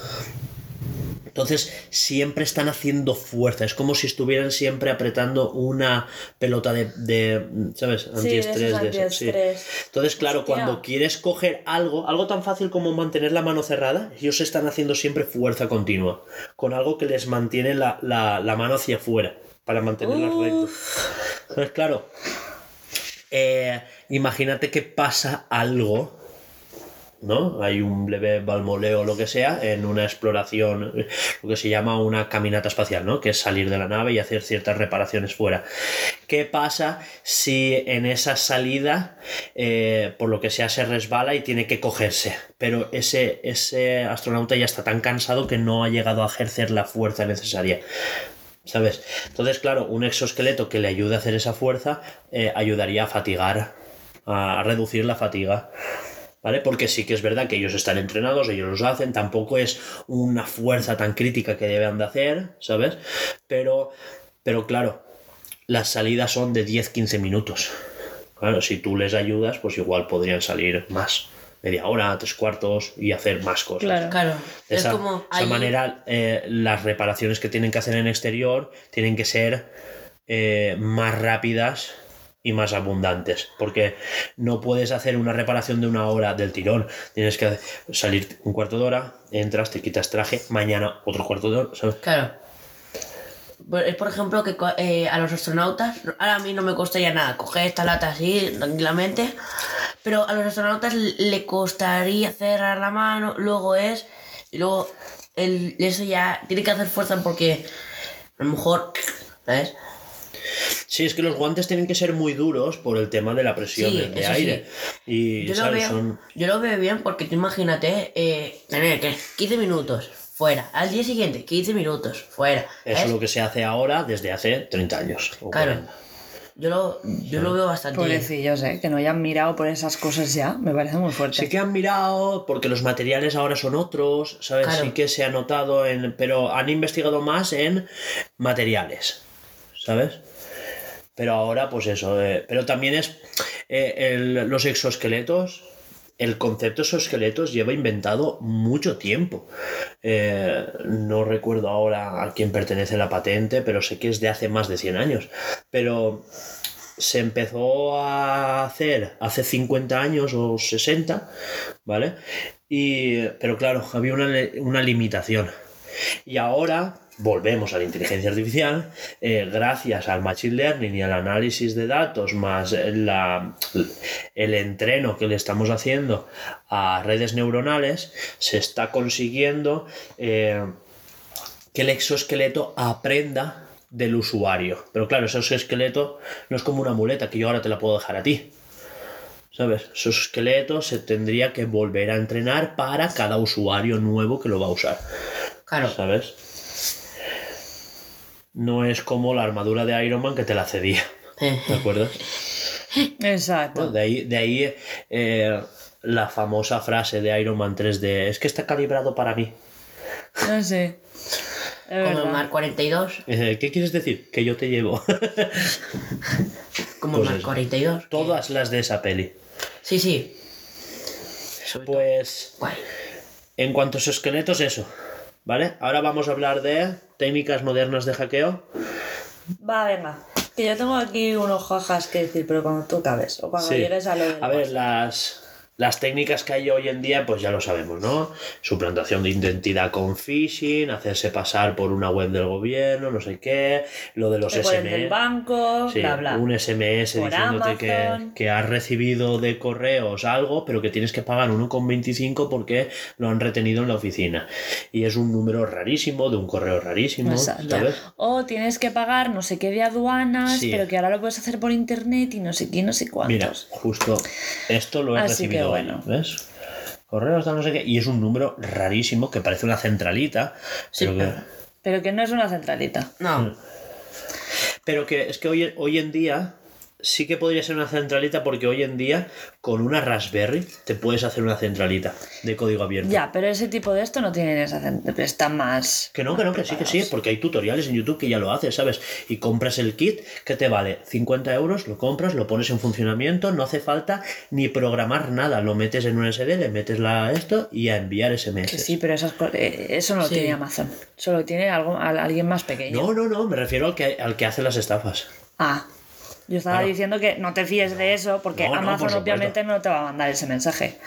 Entonces siempre están haciendo fuerza, es como si estuvieran siempre apretando una pelota de, de, ¿sabes? Sí, de Antiestrés. de eso, sí. antiestrés. Entonces, claro, Hostia. cuando quieres coger algo, algo tan fácil como mantener la mano cerrada, ellos están haciendo siempre fuerza continua, con algo que les mantiene la, la- la mano hacia afuera, para mantenerla recta. Entonces, claro, eh, imagínate que pasa algo, ¿no? Hay un leve balmoleo o lo que sea en una exploración, lo que se llama una caminata espacial, ¿no? Que es salir de la nave y hacer ciertas reparaciones fuera. ¿Qué pasa si en esa salida, eh, por lo que sea, se resbala y tiene que cogerse? Pero ese, ese astronauta ya está tan cansado que no ha llegado a ejercer la fuerza necesaria. ¿Sabes? Entonces, claro, un exoesqueleto que le ayude a hacer esa fuerza eh, ayudaría a fatigar, a reducir la fatiga. ¿Vale? Porque sí que es verdad que ellos están entrenados, ellos los hacen, tampoco es una fuerza tan crítica que deben de hacer, ¿sabes? Pero, pero claro, las salidas son de 10-15 minutos. Claro, si tú les ayudas, pues igual podrían salir más. Media hora, tres cuartos y hacer más cosas. Claro. Claro, De es esa, como... de esa ahí- manera, eh, las reparaciones que tienen que hacer en exterior tienen que ser eh, más rápidas y más abundantes. Porque no puedes hacer una reparación de una hora del tirón. Tienes que salir un cuarto de hora, entras, te quitas traje, mañana otro cuarto de hora. ¿sabes? Claro. Es por ejemplo que eh, a los astronautas, ahora a mí no me costaría nada coger esta lata así tranquilamente, pero a los astronautas le costaría cerrar la mano, luego es, y luego el, eso ya tiene que hacer fuerza porque a lo mejor, ¿sabes? Sí, es que los guantes tienen que ser muy duros por el tema de la presión Sí, de, aire. Y, Yo lo, ¿sabes? veo, Son- yo lo veo bien porque tú imagínate eh, tener que 15 minutos fuera, al día siguiente 15 minutos fuera. Eso es lo que se hace ahora desde hace 30 años. Claro. 40. Yo lo, yo lo veo bastante. Pobrecillos, ¿eh? Que no hayan mirado por esas cosas ya. Me parece muy fuerte. Sí que han mirado, porque los materiales ahora son otros, ¿sabes? Claro. Sí que se ha notado, en, pero han investigado más en materiales, ¿sabes? Pero ahora, pues eso, eh, pero también es eh, los exoesqueletos, el concepto exoesqueletos lleva inventado mucho tiempo. Eh, no recuerdo ahora a quién pertenece la patente, pero sé que es de hace más de 100 años. Pero se empezó a hacer hace 50 años o 60, ¿vale? Y, pero claro, había una, una limitación. Y ahora volvemos a la inteligencia artificial, eh, gracias al machine learning y al análisis de datos, más la, el entreno que le estamos haciendo a redes neuronales, se está consiguiendo eh, que el exoesqueleto aprenda del usuario. Pero claro, ese exoesqueleto no es como una muleta que yo ahora te la puedo dejar a ti. ¿Sabes? Esos esqueletos se tendría que volver a entrenar para cada usuario nuevo que lo va a usar. Claro. ¿Sabes? No es como la armadura de Iron Man que te la cedía. ¿De (laughs) acuerdo? Exacto. De ahí, de ahí eh, la famosa frase de Iron Man 3D, es que está calibrado para mí. No sé. Como el. Mar 42. Eh, ¿Qué quieres decir? Que yo te llevo. Como Pues el Mar eso. 42. Todas las de esa peli. Sí, sí. Sobre todo, Pues guay. en cuanto a esos esqueletos, eso. ¿Vale? Ahora vamos a hablar de técnicas modernas de hackeo. Va, venga. Que yo tengo aquí unos jajas que decir, pero cuando tú acabes. O cuando Sí. llegues a lo A ver, las, las técnicas que hay hoy en día, pues ya lo sabemos, ¿no? Suplantación de identidad con phishing, hacerse pasar por una web del gobierno, no sé qué, lo de los Te ponen del SMS. banco, Sí, bla, bla. un SMS Por diciéndote que, que has recibido de correos algo, pero que tienes que pagar 1,25 porque lo han retenido en la oficina. Y es un número rarísimo, de un correo rarísimo, Exacto. ¿sabes? O tienes que pagar no sé qué de aduanas, Sí. pero que ahora lo puedes hacer por internet y no sé qué, no sé cuántos. Mira, justo esto lo he Así recibido bueno. ¿ves? Correos tal no sé qué, y es un número rarísimo que parece una centralita, Sí, pero, que, pero- Pero que no es una centralita. No. pero que es que hoy, hoy en día sí que podría ser una centralita porque hoy en día con una Raspberry te puedes hacer una centralita de código abierto. Ya, pero ese tipo de esto no tiene esa centralita. Está más. Que no, que no, que sí, que sí, porque hay tutoriales en YouTube que ya lo haces, ¿sabes? Y compras el kit que te vale 50 euros, lo compras, lo pones en funcionamiento, no hace falta ni programar nada, lo metes en un SD, le metes la esto y a enviar SMS. Que sí, pero esas eh, eso no lo Sí. tiene Amazon. Solo tiene algo, a- alguien más pequeño. No, no, no, me refiero al que, al que hace las estafas. Ah. Yo estaba Claro. diciendo que no te fíes de eso porque No, no, por Amazon obviamente no te va a mandar ese mensaje.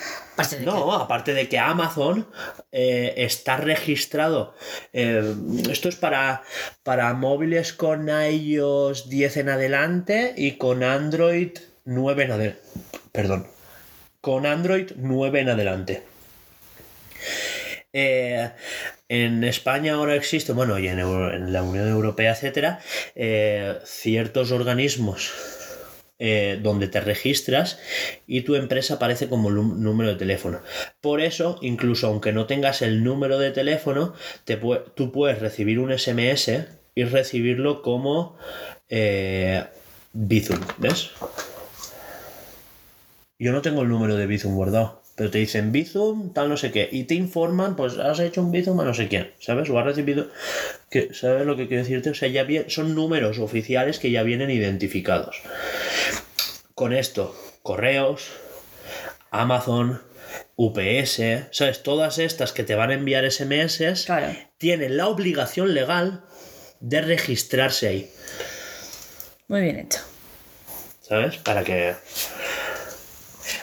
No, aparte de que Amazon eh, está registrado. eh, esto es para, para móviles con iOS 10 en adelante y con Android 9 en adelante. Perdón. Con Android 9 en adelante. Eh, en España ahora existe, bueno, y en, en la Unión Europea, etcétera, eh, ciertos organismos eh, donde te registras y tu empresa aparece como número de teléfono. Por eso, incluso aunque no tengas el número de teléfono, tú puedes recibir un SMS y recibirlo como eh, Bizum, ¿ves? Yo no tengo el número de Bizum guardado, pero te dicen Bizum, tal no sé qué, y te informan, pues has hecho un Bizum a no sé quién, ¿sabes? O has recibido, que, ¿sabes lo que quiero decirte? O sea, ya bien, son números oficiales que ya vienen identificados. con esto, correos, Amazon, UPS, ¿sabes? Todas estas que te van a enviar SMS Claro. tienen la obligación legal de registrarse ahí, Muy bien hecho. ¿sabes? Para que...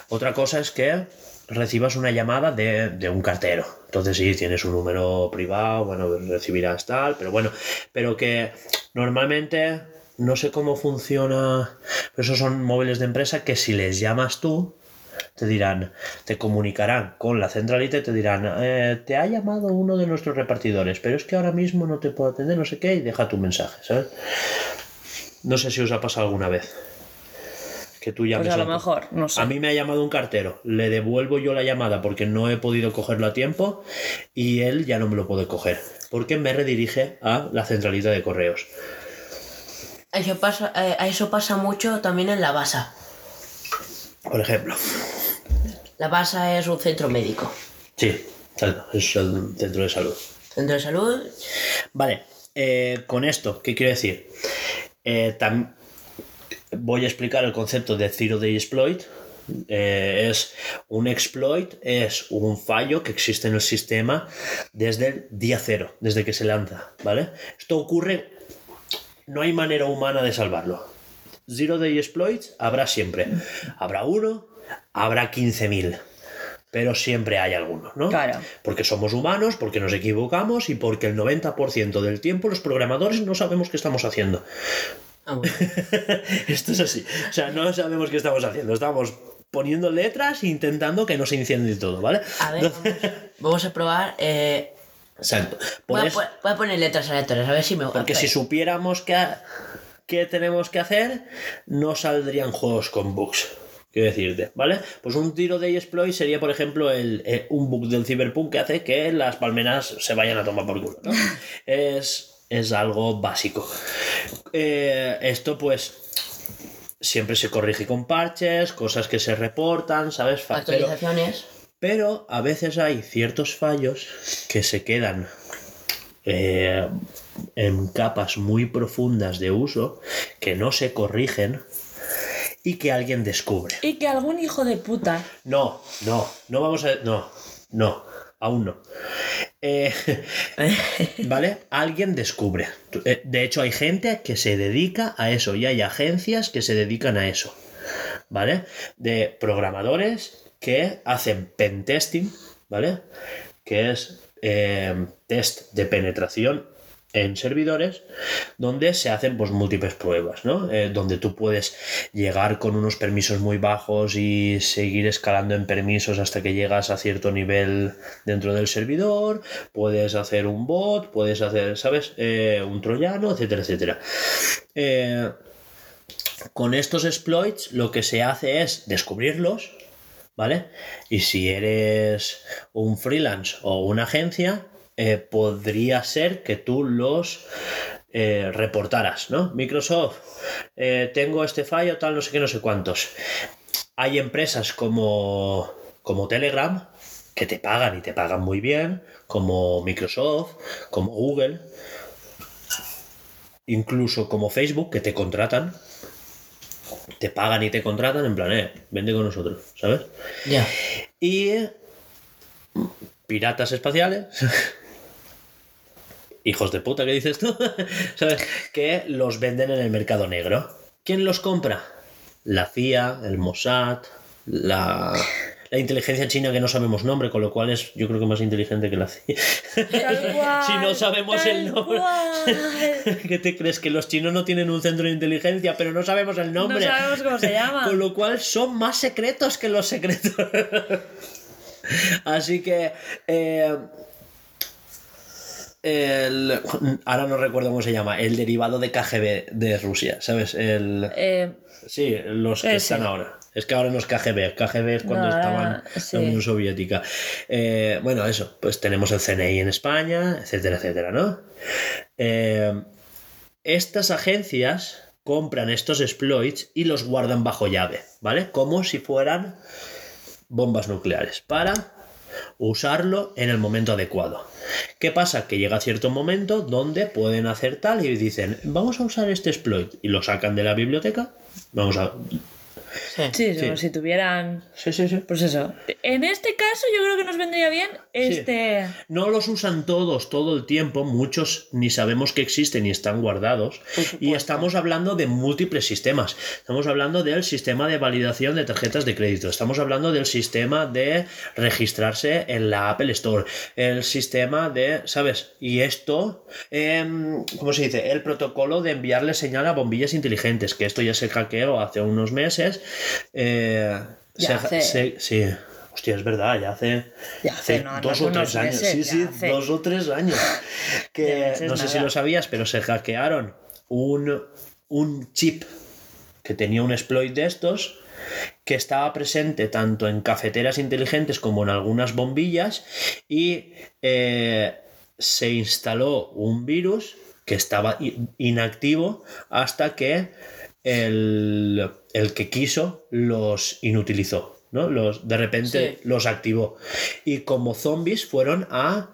Otra cosa es que recibas una llamada de, de un cartero. Entonces sí, tienes un número privado, bueno, recibirás tal, pero bueno, pero que normalmente no sé cómo funciona, pero esos son móviles de empresa que si les llamas tú, te dirán, te comunicarán con la centralita y te dirán, eh, te ha llamado uno de nuestros repartidores, pero es que ahora mismo no te puedo atender, no sé qué, y deja tu mensaje, ¿sabes? No sé si os ha pasado alguna vez. Que tú llames Pues a lo un- mejor, no sé. a mí me ha llamado un cartero, le devuelvo yo la llamada porque no he podido cogerlo a tiempo y él ya no me lo puede coger porque me redirige a la centralita de correos. Eso pasa, eh, eso pasa mucho también en la BASA. Por ejemplo. La BASA es un centro médico. Sí, es el centro de salud. Centro de salud. Vale, eh, con esto, ¿qué quiero decir? Eh, tam- voy a explicar el concepto de Zero Day Exploit. Eh, es un exploit, es un fallo que existe en el sistema desde el día cero, desde que se lanza, ¿vale? Esto ocurre, no hay manera humana de salvarlo. Zero Day Exploits habrá siempre. Habrá uno, habrá 15.000. Pero siempre hay alguno, ¿no? Claro. Porque somos humanos, porque nos equivocamos y porque el 90% del tiempo los programadores no sabemos qué estamos haciendo. Ah, bueno. (laughs) Esto es así. O sea, no sabemos qué estamos haciendo. Estamos poniendo letras e intentando que no se incendie todo, ¿vale? A ver, vamos, vamos a probar. eh, Exacto. Voy, a, voy a poner letras aleatorias, a ver si me porque si supiéramos qué, qué tenemos que hacer, no saldrían juegos con bugs. Quiero decirte, ¿vale? Pues un tiro de exploit sería, por ejemplo, el, eh, un bug del Cyberpunk que hace que las palmeras se vayan a tomar por culo, ¿no? (laughs) es, es algo básico. Eh, esto, pues, siempre se corrige con parches, cosas que se reportan, ¿sabes? Pero- Actualizaciones. pero a veces hay ciertos fallos que se quedan eh, en capas muy profundas de uso que no se corrigen y que alguien descubre. Y que algún hijo de puta. No, no, no vamos a... No, no, aún no. Eh, (laughs) ¿Vale? Alguien descubre. Eh, De hecho, hay gente que se dedica a eso y hay agencias que se dedican a eso. ¿Vale? De programadores que hacen pentesting, ¿vale? Que es eh, test de penetración en servidores donde se hacen pues múltiples pruebas, ¿no? Eh, donde tú puedes llegar con unos permisos muy bajos y seguir escalando en permisos hasta que llegas a cierto nivel dentro del servidor, puedes hacer un bot, puedes hacer, ¿sabes? Eh, un troyano, etcétera, etcétera. Eh, con estos exploits lo que se hace es descubrirlos, ¿vale? Y si eres un freelance o una agencia, eh, podría ser que tú los eh, reportaras, ¿no? Microsoft, eh, tengo este fallo, tal, no sé qué, no sé cuántos. Hay empresas como, como Telegram que te pagan y te pagan muy bien, como Microsoft, como Google, incluso como Facebook, que te contratan. Te pagan y te contratan en plan, eh, vende con nosotros, ¿sabes? Ya. Y piratas espaciales. (laughs) Hijos de puta, ¿qué dices tú? (laughs) ¿Sabes? Que los venden en el mercado negro. ¿Quién los compra? La CIA, el Mossad, la, la inteligencia china que no sabemos nombre, con lo cual es yo creo que más inteligente que la CIA. Cual, (laughs) si no sabemos el nombre. cual. (laughs) ¿Qué te crees? Que los chinos no tienen un centro de inteligencia, pero no sabemos el No nombre. sabemos cómo se llama. Con lo cual son más secretos que los secretos. Así que. eh, el- ahora no recuerdo cómo se llama. El derivado de KGB de Rusia, ¿sabes? El, Eh, sí, los que Ese. están ahora. Es que ahora no es KGB. KGB es cuando No, estaban ahora, sí. en la Unión Soviética. Eh, bueno, eso. Pues tenemos el CNI en España, etcétera, etcétera, ¿no? Eh, estas agencias compran estos exploits y los guardan bajo llave, ¿vale? Como si fueran bombas nucleares para usarlo en el momento adecuado. ¿Qué pasa? Que llega cierto momento donde pueden hacer tal y dicen, vamos a usar este exploit y lo sacan de la biblioteca, vamos a Sí. Sí, Sí. o si tuvieran. Sí, sí, sí. Pues eso. En este caso, yo creo que nos vendría bien este. No los usan todos todo el tiempo, muchos ni sabemos que existen y están guardados. Y estamos hablando de múltiples sistemas. Estamos hablando del sistema de validación de tarjetas de crédito. Estamos hablando del sistema de registrarse en la Apple Store. El sistema de, ¿sabes? Y esto, em, ¿cómo se dice? El protocolo de enviarle señal a bombillas inteligentes, que esto ya se hackeó hace unos meses. Eh, Ya se- hace- se- sí. Hostia, es verdad, ya hace, Ya hace, no, no dos o tres años. meses, sí, sí, hace. dos o tres años. (laughs) Que no sé si lo sabías, pero se hackearon un, un chip que tenía un exploit de estos que estaba presente tanto en cafeteras inteligentes como en algunas bombillas y eh, se instaló un virus que estaba inactivo hasta que el, el que quiso los inutilizó. ¿no? Los, de repente Sí. los activó. Y como zombies fueron a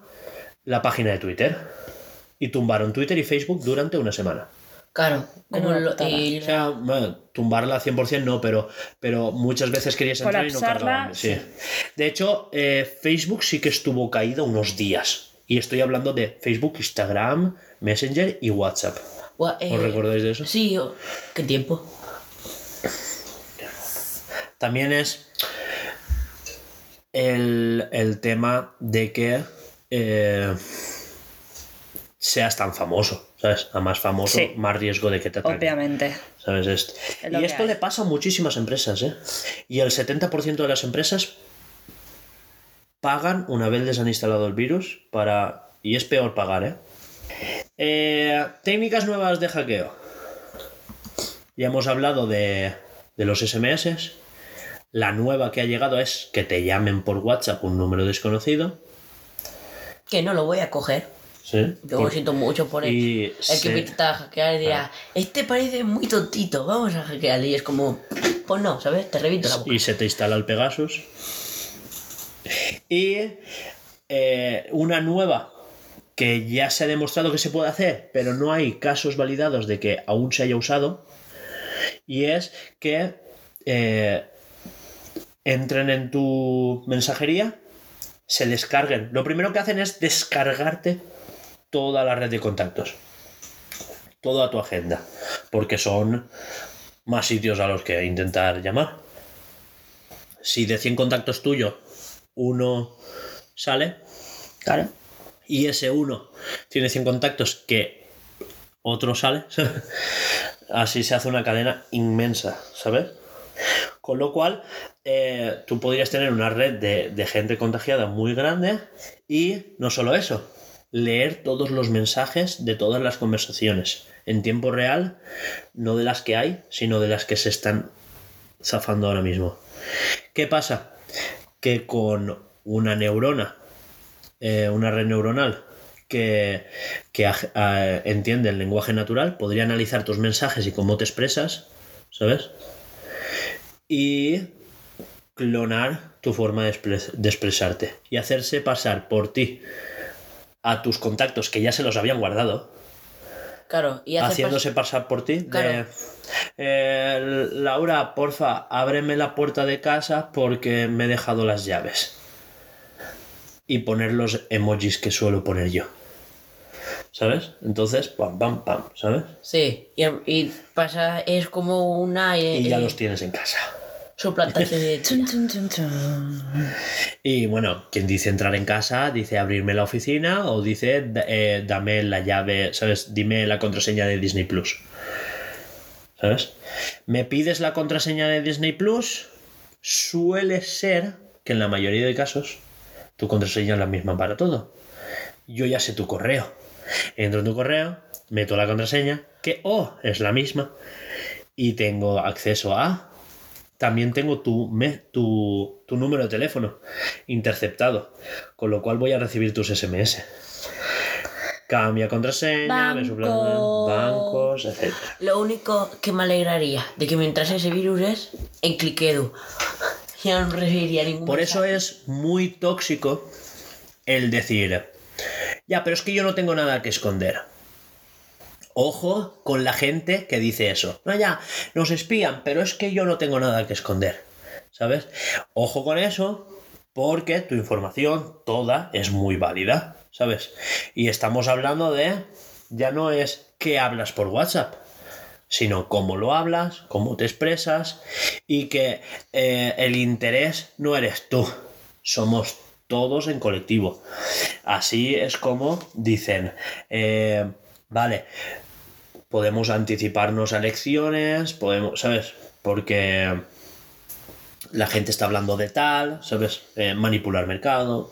la página de Twitter y tumbaron Twitter y Facebook durante una semana. Claro, como lo- y O sea, bueno, tumbarla 100% no, pero, pero muchas veces querías entrar y no sí. De hecho, eh, Facebook sí que estuvo caído unos días. Y estoy hablando de Facebook, Instagram, Messenger y WhatsApp. Eh, ¿Os recordáis de eso? Sí, o- ¿qué tiempo? También es el, el tema de que eh, seas tan famoso, ¿sabes? A más famoso, Sí. más riesgo de que te ataquen. Obviamente. ¿Sabes esto? Es Y esto hay. le pasa a muchísimas empresas, ¿eh? Y el 70% de las empresas pagan una vez les han instalado el virus para... Y es peor pagar, ¿eh? Eh, técnicas nuevas de hackeo. Ya hemos hablado de, de los SMS. La nueva que ha llegado es que te llamen por WhatsApp un número desconocido. Que no lo voy a coger. ¿Sí? Yo Por- lo siento mucho por él. Y el se- que me intenta hackear y dirá, Ah. este parece muy tontito, vamos a hackearle. Y es como, pues no, ¿sabes? Te reviento la boca. y se te instala el Pegasus. Y eh, una nueva que ya se ha demostrado que se puede hacer, pero no hay casos validados de que aún se haya usado. Y es que eh, entren en tu mensajería, se descarguen. Lo primero que hacen es descargarte toda la red de contactos. Toda tu agenda. Porque son más sitios a los que intentar llamar. Si de 100 contactos tuyos, uno sale Claro. Y ese uno tiene 100 contactos que otro sale, (laughs) así se hace una cadena inmensa, ¿sabes? Con lo cual, eh, tú podrías tener una red de, de gente contagiada muy grande y no solo eso, leer todos los mensajes de todas las conversaciones en tiempo real, no de las que hay, sino de las que se están zafando ahora mismo. ¿Qué pasa? Que con una neurona, eh, una red neuronal que, que entiende el lenguaje natural, podría analizar tus mensajes y cómo te expresas, ¿sabes? Y clonar tu forma de, expres- de expresarte y hacerse pasar por ti a tus contactos que ya se los habían guardado, Claro, y haciéndose pasar por ti. de, Claro. eh, Laura, porfa, ábreme la puerta de casa porque me he dejado las llaves. Y poner los emojis que suelo poner yo. ¿Sabes? Entonces, pam, pam, pam, ¿sabes? Sí, y, y pasa, es como una eh, Y ya eh, los tienes en casa. suplantación de Chun, chun, chun, chun. Y bueno, quien dice entrar en casa, dice abrirme la oficina o dice eh, dame la llave, ¿sabes? Dime la contraseña de Disney Plus. ¿Sabes? ¿Me pides la contraseña de Disney Plus? Suele ser que en la mayoría de casos tu contraseña es la misma para todo. Yo ya sé tu correo. Entro en tu correo, meto la contraseña, que oh, es la misma. Y tengo acceso a también tengo tu, me- tu, tu número de teléfono interceptado, con lo cual voy a recibir tus SMS. Cambia contraseña, me Banco. bancos, etc. Lo único que me alegraría de que me entrase ese virus es en Cliquedu. Ya no recibiría ningún Por eso es muy tóxico el decir, ya, pero es que yo no tengo nada que esconder. Ojo con la gente que dice eso. No, ya, nos espían, pero es que yo no tengo nada que esconder. ¿Sabes? Ojo con eso, porque tu información toda es muy válida. ¿Sabes? Y estamos hablando de. Ya no es qué hablas por WhatsApp, sino cómo lo hablas, cómo te expresas y que eh, el interés no eres tú, somos todos en colectivo. Así es como dicen, eh, vale, podemos anticiparnos a elecciones, podemos, ¿sabes? Porque la gente está hablando de tal, ¿sabes? Eh, manipular mercado,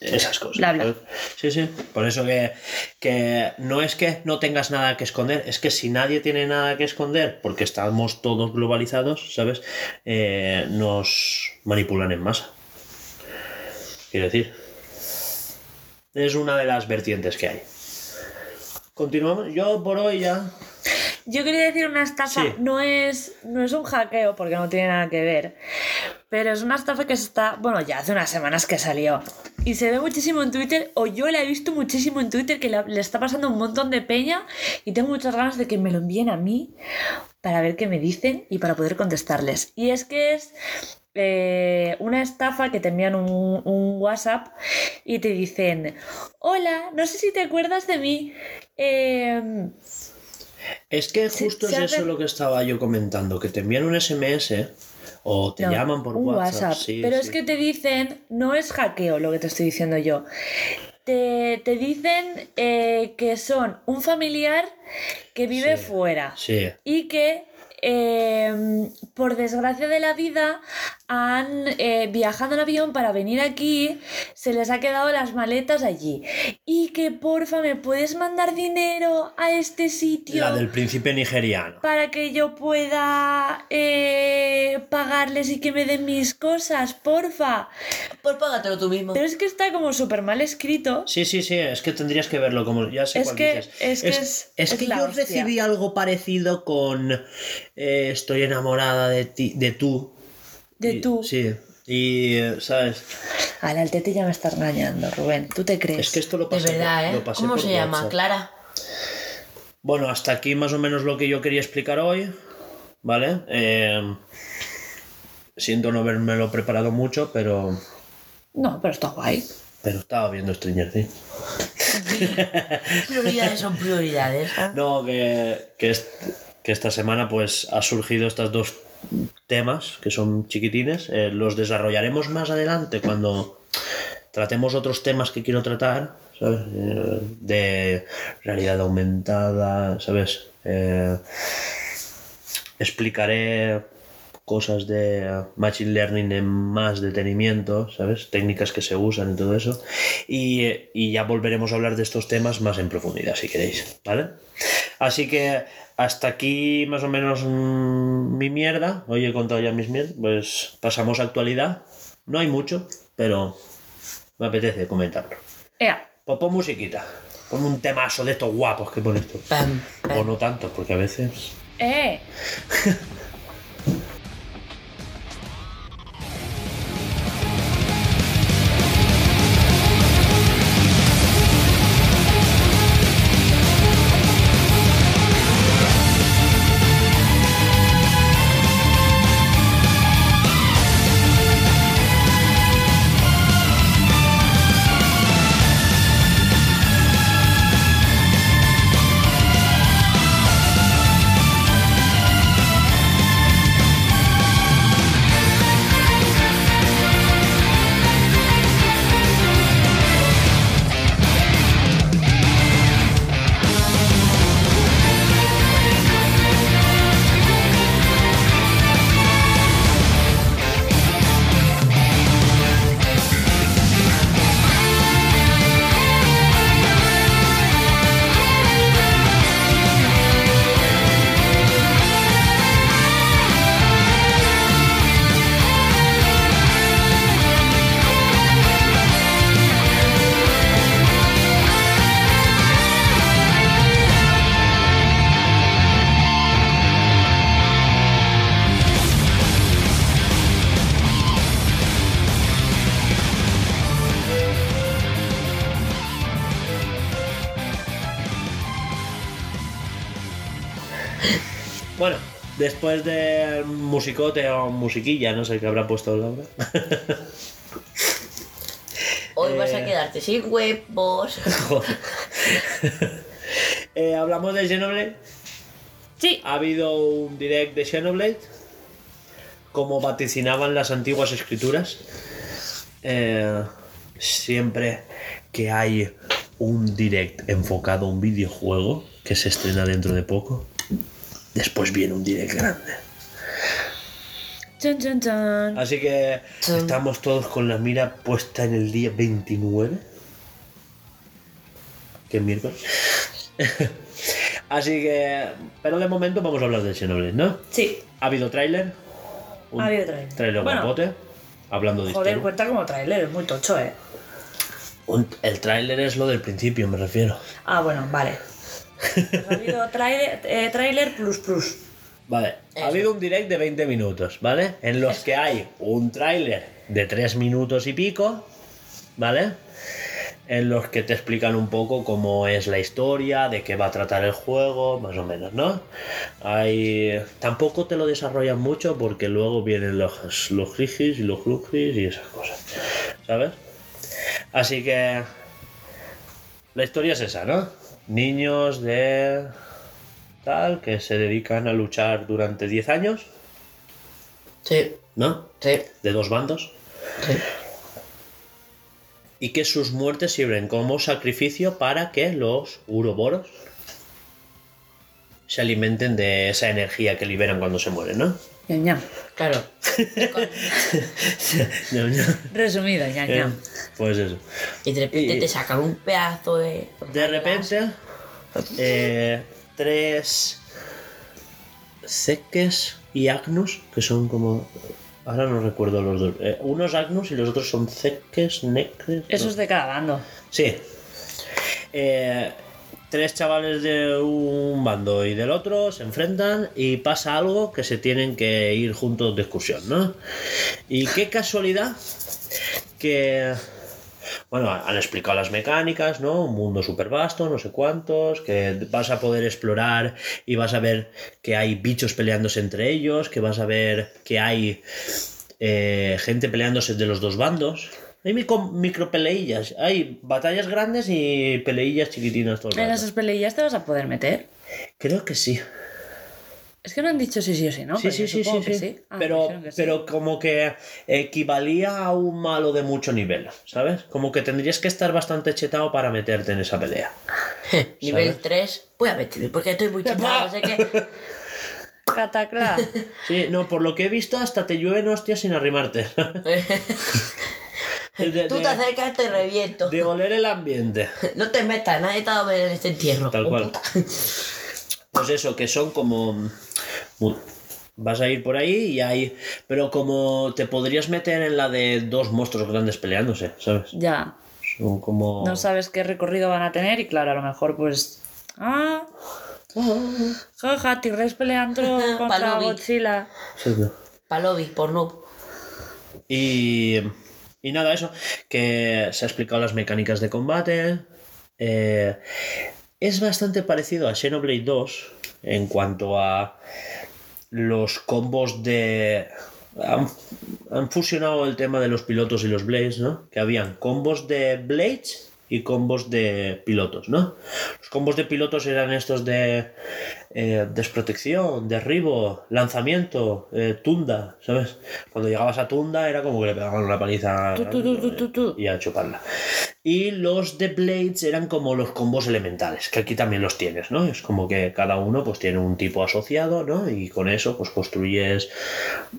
esas cosas. Bla, bla. ¿sabes? Sí, sí. Por eso que, que no es que no tengas nada que esconder, es que si nadie tiene nada que esconder, porque estamos todos globalizados, ¿sabes? Eh, nos manipulan en masa. Quiero decir. Es una de las vertientes que hay. Continuamos. Yo por hoy ya. Yo quería decir una estafa, Sí. no, es, no es un hackeo porque no tiene nada que ver, pero es una estafa que se está, bueno, ya hace unas semanas que salió y se ve muchísimo en Twitter, o yo la he visto muchísimo en Twitter que la- le está pasando un montón de peña y tengo muchas ganas de que me lo envíen a mí para ver qué me dicen y para poder contestarles. Y es que es eh, una estafa que te envían un, un WhatsApp y te dicen, hola, no sé si te acuerdas de mí. em, Es que justo se es eso lo que estaba yo comentando, que te envían un SMS o te No, llaman por un WhatsApp. sí, pero sí. es que te dicen, no es hackeo lo que te estoy diciendo yo. Te, te dicen eh, que son un familiar que vive Sí. fuera Sí. y que eh, por desgracia de la vida han eh, viajado en avión para venir aquí, se les ha quedado las maletas allí y que porfa me puedes mandar dinero a este sitio La del príncipe nigeriano. para que yo pueda eh, pagarles y que me den mis cosas, porfa. Pues págatelo tú mismo. Pero es que está como súper mal escrito. Sí, sí, sí, es que tendrías que verlo como ya sé Es cuál que- dices. es que es- es es que la yo hostia. recibí algo parecido con eh, estoy enamorada de ti, de tú. De Y- tú. Sí. Y eh, sabes, Al altete ya me está engañando, Rubén. ¿Tú te crees? es que esto lo De pasé por- verdad, lo ¿eh? pasé ¿Cómo por se llama? WhatsApp. Clara. Bueno, hasta aquí más o menos lo que yo quería explicar hoy, ¿vale? Eh, siento no haberme preparado mucho, pero No, pero está guay. pero estaba viendo Stranger Things. Prioridades son prioridades. ¿eh? No, que, que, est- que esta semana pues ha surgido estos dos temas que son chiquitines. Eh, los desarrollaremos más adelante cuando tratemos otros temas que quiero tratar, ¿sabes? Eh, de realidad aumentada, ¿sabes? Eh, explicaré cosas de Machine Learning en más detenimiento, ¿sabes? Técnicas que se usan y todo eso. Y, eh, y ya volveremos a hablar de estos temas más en profundidad, si queréis, ¿vale? Así que hasta aquí más o menos mm, mi mierda. Hoy he contado ya mis mierdas. Pues pasamos a actualidad. No hay mucho, pero me apetece comentarlo. Ea, Pues pon musiquita. Pon un temazo de estos guapos que pones tú. Pam, pam. O no tanto, porque a veces... eh. (laughs) después de musicote o musiquilla, no sé qué habrá puesto Laura. Hoy vas a Eh. quedarte sin huevos. (laughs) Eh, hablamos de Xenoblade. Sí, Ha habido un direct de Xenoblade. Como vaticinaban las antiguas escrituras. Eh, siempre que hay un direct enfocado a un videojuego que se estrena dentro de poco, después viene un direct grande. Chan, chan, chan. Así que estamos todos con la mira puesta en el día 29. Que es miércoles. (laughs) Así que. Pero de momento vamos a hablar de Xenoblade, ¿no? Sí, Ha habido tráiler. Un Ha habido tráiler. Tráiler Bueno. guapote. Hablando de joder, historia. cuenta como trailer, es muy tocho, eh. Un- el tráiler es lo del principio, me refiero. Ah, bueno, vale. Pues ha habido trailer, eh, trailer plus plus. Vale, ha habido un direct de 20 minutos, ¿vale? En los que hay un tráiler de 3 minutos y pico, ¿vale? En los que te explican un poco cómo es la historia, de qué va a tratar el juego, más o menos, ¿no? Hay... Tampoco te lo desarrollan mucho porque luego vienen los, los jijis y los glujis y esas cosas, ¿sabes? Así que... La historia es esa, ¿no? Niños de tal, que se dedican a luchar durante 10 años, Sí, ¿no? sí, De dos bandos. sí. Y que sus muertes sirven como sacrificio para que los uroboros se alimenten de esa energía que liberan cuando se mueren, ¿no? Ñam, ñam. Claro. (laughs) Resumido, ñam, Eh, ñam. pues eso. Y de repente Y- te sacan un pedazo de. De repente, eh, tres Zeques y Agnus, que son como. Ahora no recuerdo los dos. Eh, unos Agnus y los otros son Zeques, Necres. Eso no. es de cada bando. Sí. Eh, tres chavales de un bando y del otro se enfrentan y pasa algo que se tienen que ir juntos de excursión, ¿no? Y qué casualidad que... Bueno, han explicado las mecánicas, ¿no? Un mundo súper vasto, no sé cuántos, que vas a poder explorar y vas a ver que hay bichos peleándose entre ellos, que vas a ver que hay eh, gente peleándose de los dos bandos. Hay micro, micro peleillas, hay batallas grandes y peleillas chiquitinas todo el En rato. esas peleillas te vas a poder meter. Creo que sí. Es que no han dicho sí, sí o sí, ¿no? sí, Pero sí, yo sí, sí, que sí. Ah, pero, que pero como que equivalía a un malo de mucho nivel, ¿sabes? Como que tendrías que estar bastante chetado para meterte en esa pelea. (laughs) Nivel ¿Sabes? 3, voy a meterme porque estoy muy chetado, no sé qué. (laughs) Cataclá. Sí, no, por lo que he visto, hasta te llueven hostias sin arrimarte. (laughs) de, de- Tú te acercas y te reviento. de oler el ambiente. (laughs) No te metas, nadie te va a ver en este entierro. Tal Oh, cual. puta. (laughs) Pues eso, que son como... mu- Vas a ir por ahí y hay... Pero como te podrías meter en la de dos monstruos grandes peleándose, ¿sabes? Ya. Son como... No sabes qué recorrido van a tener y claro, a lo mejor pues... Ah, jaja, T-Rex peleando (laughs) contra. Godzilla. Palobi, por no. Y, y nada, eso, que se ha explicado las mecánicas de combate. eh, es bastante parecido a Xenoblade 2 en cuanto a los combos de... Han, han fusionado el tema de los pilotos y los blades, ¿no? Que habían combos de blades y combos de pilotos, ¿no? Los combos de pilotos eran estos de eh, desprotección, derribo, lanzamiento, eh, tunda, ¿sabes? Cuando llegabas a tunda era como que le pegaban una paliza y a chuparla. Y los de Blades eran como los combos elementales, que aquí también los tienes, ¿no? Es como que cada uno pues tiene un tipo asociado, ¿no? Y con eso pues construyes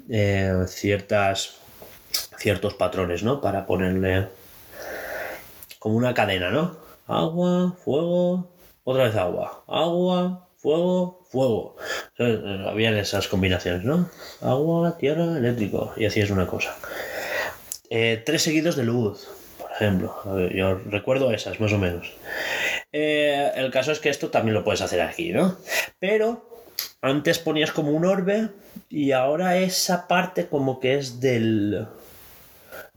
eh, ciertas ciertos patrones, ¿no? Para ponerle como una cadena, ¿no? Agua, fuego, otra vez agua, agua, fuego, fuego. Eh, Habían esas combinaciones, ¿no? Agua, tierra, eléctrico, y así es una cosa. Eh, tres seguidos de luz, por ejemplo. Yo recuerdo esas, más o menos. Eh, el caso es que esto también lo puedes hacer aquí, ¿no? Pero antes ponías como un orbe y ahora esa parte como que es del...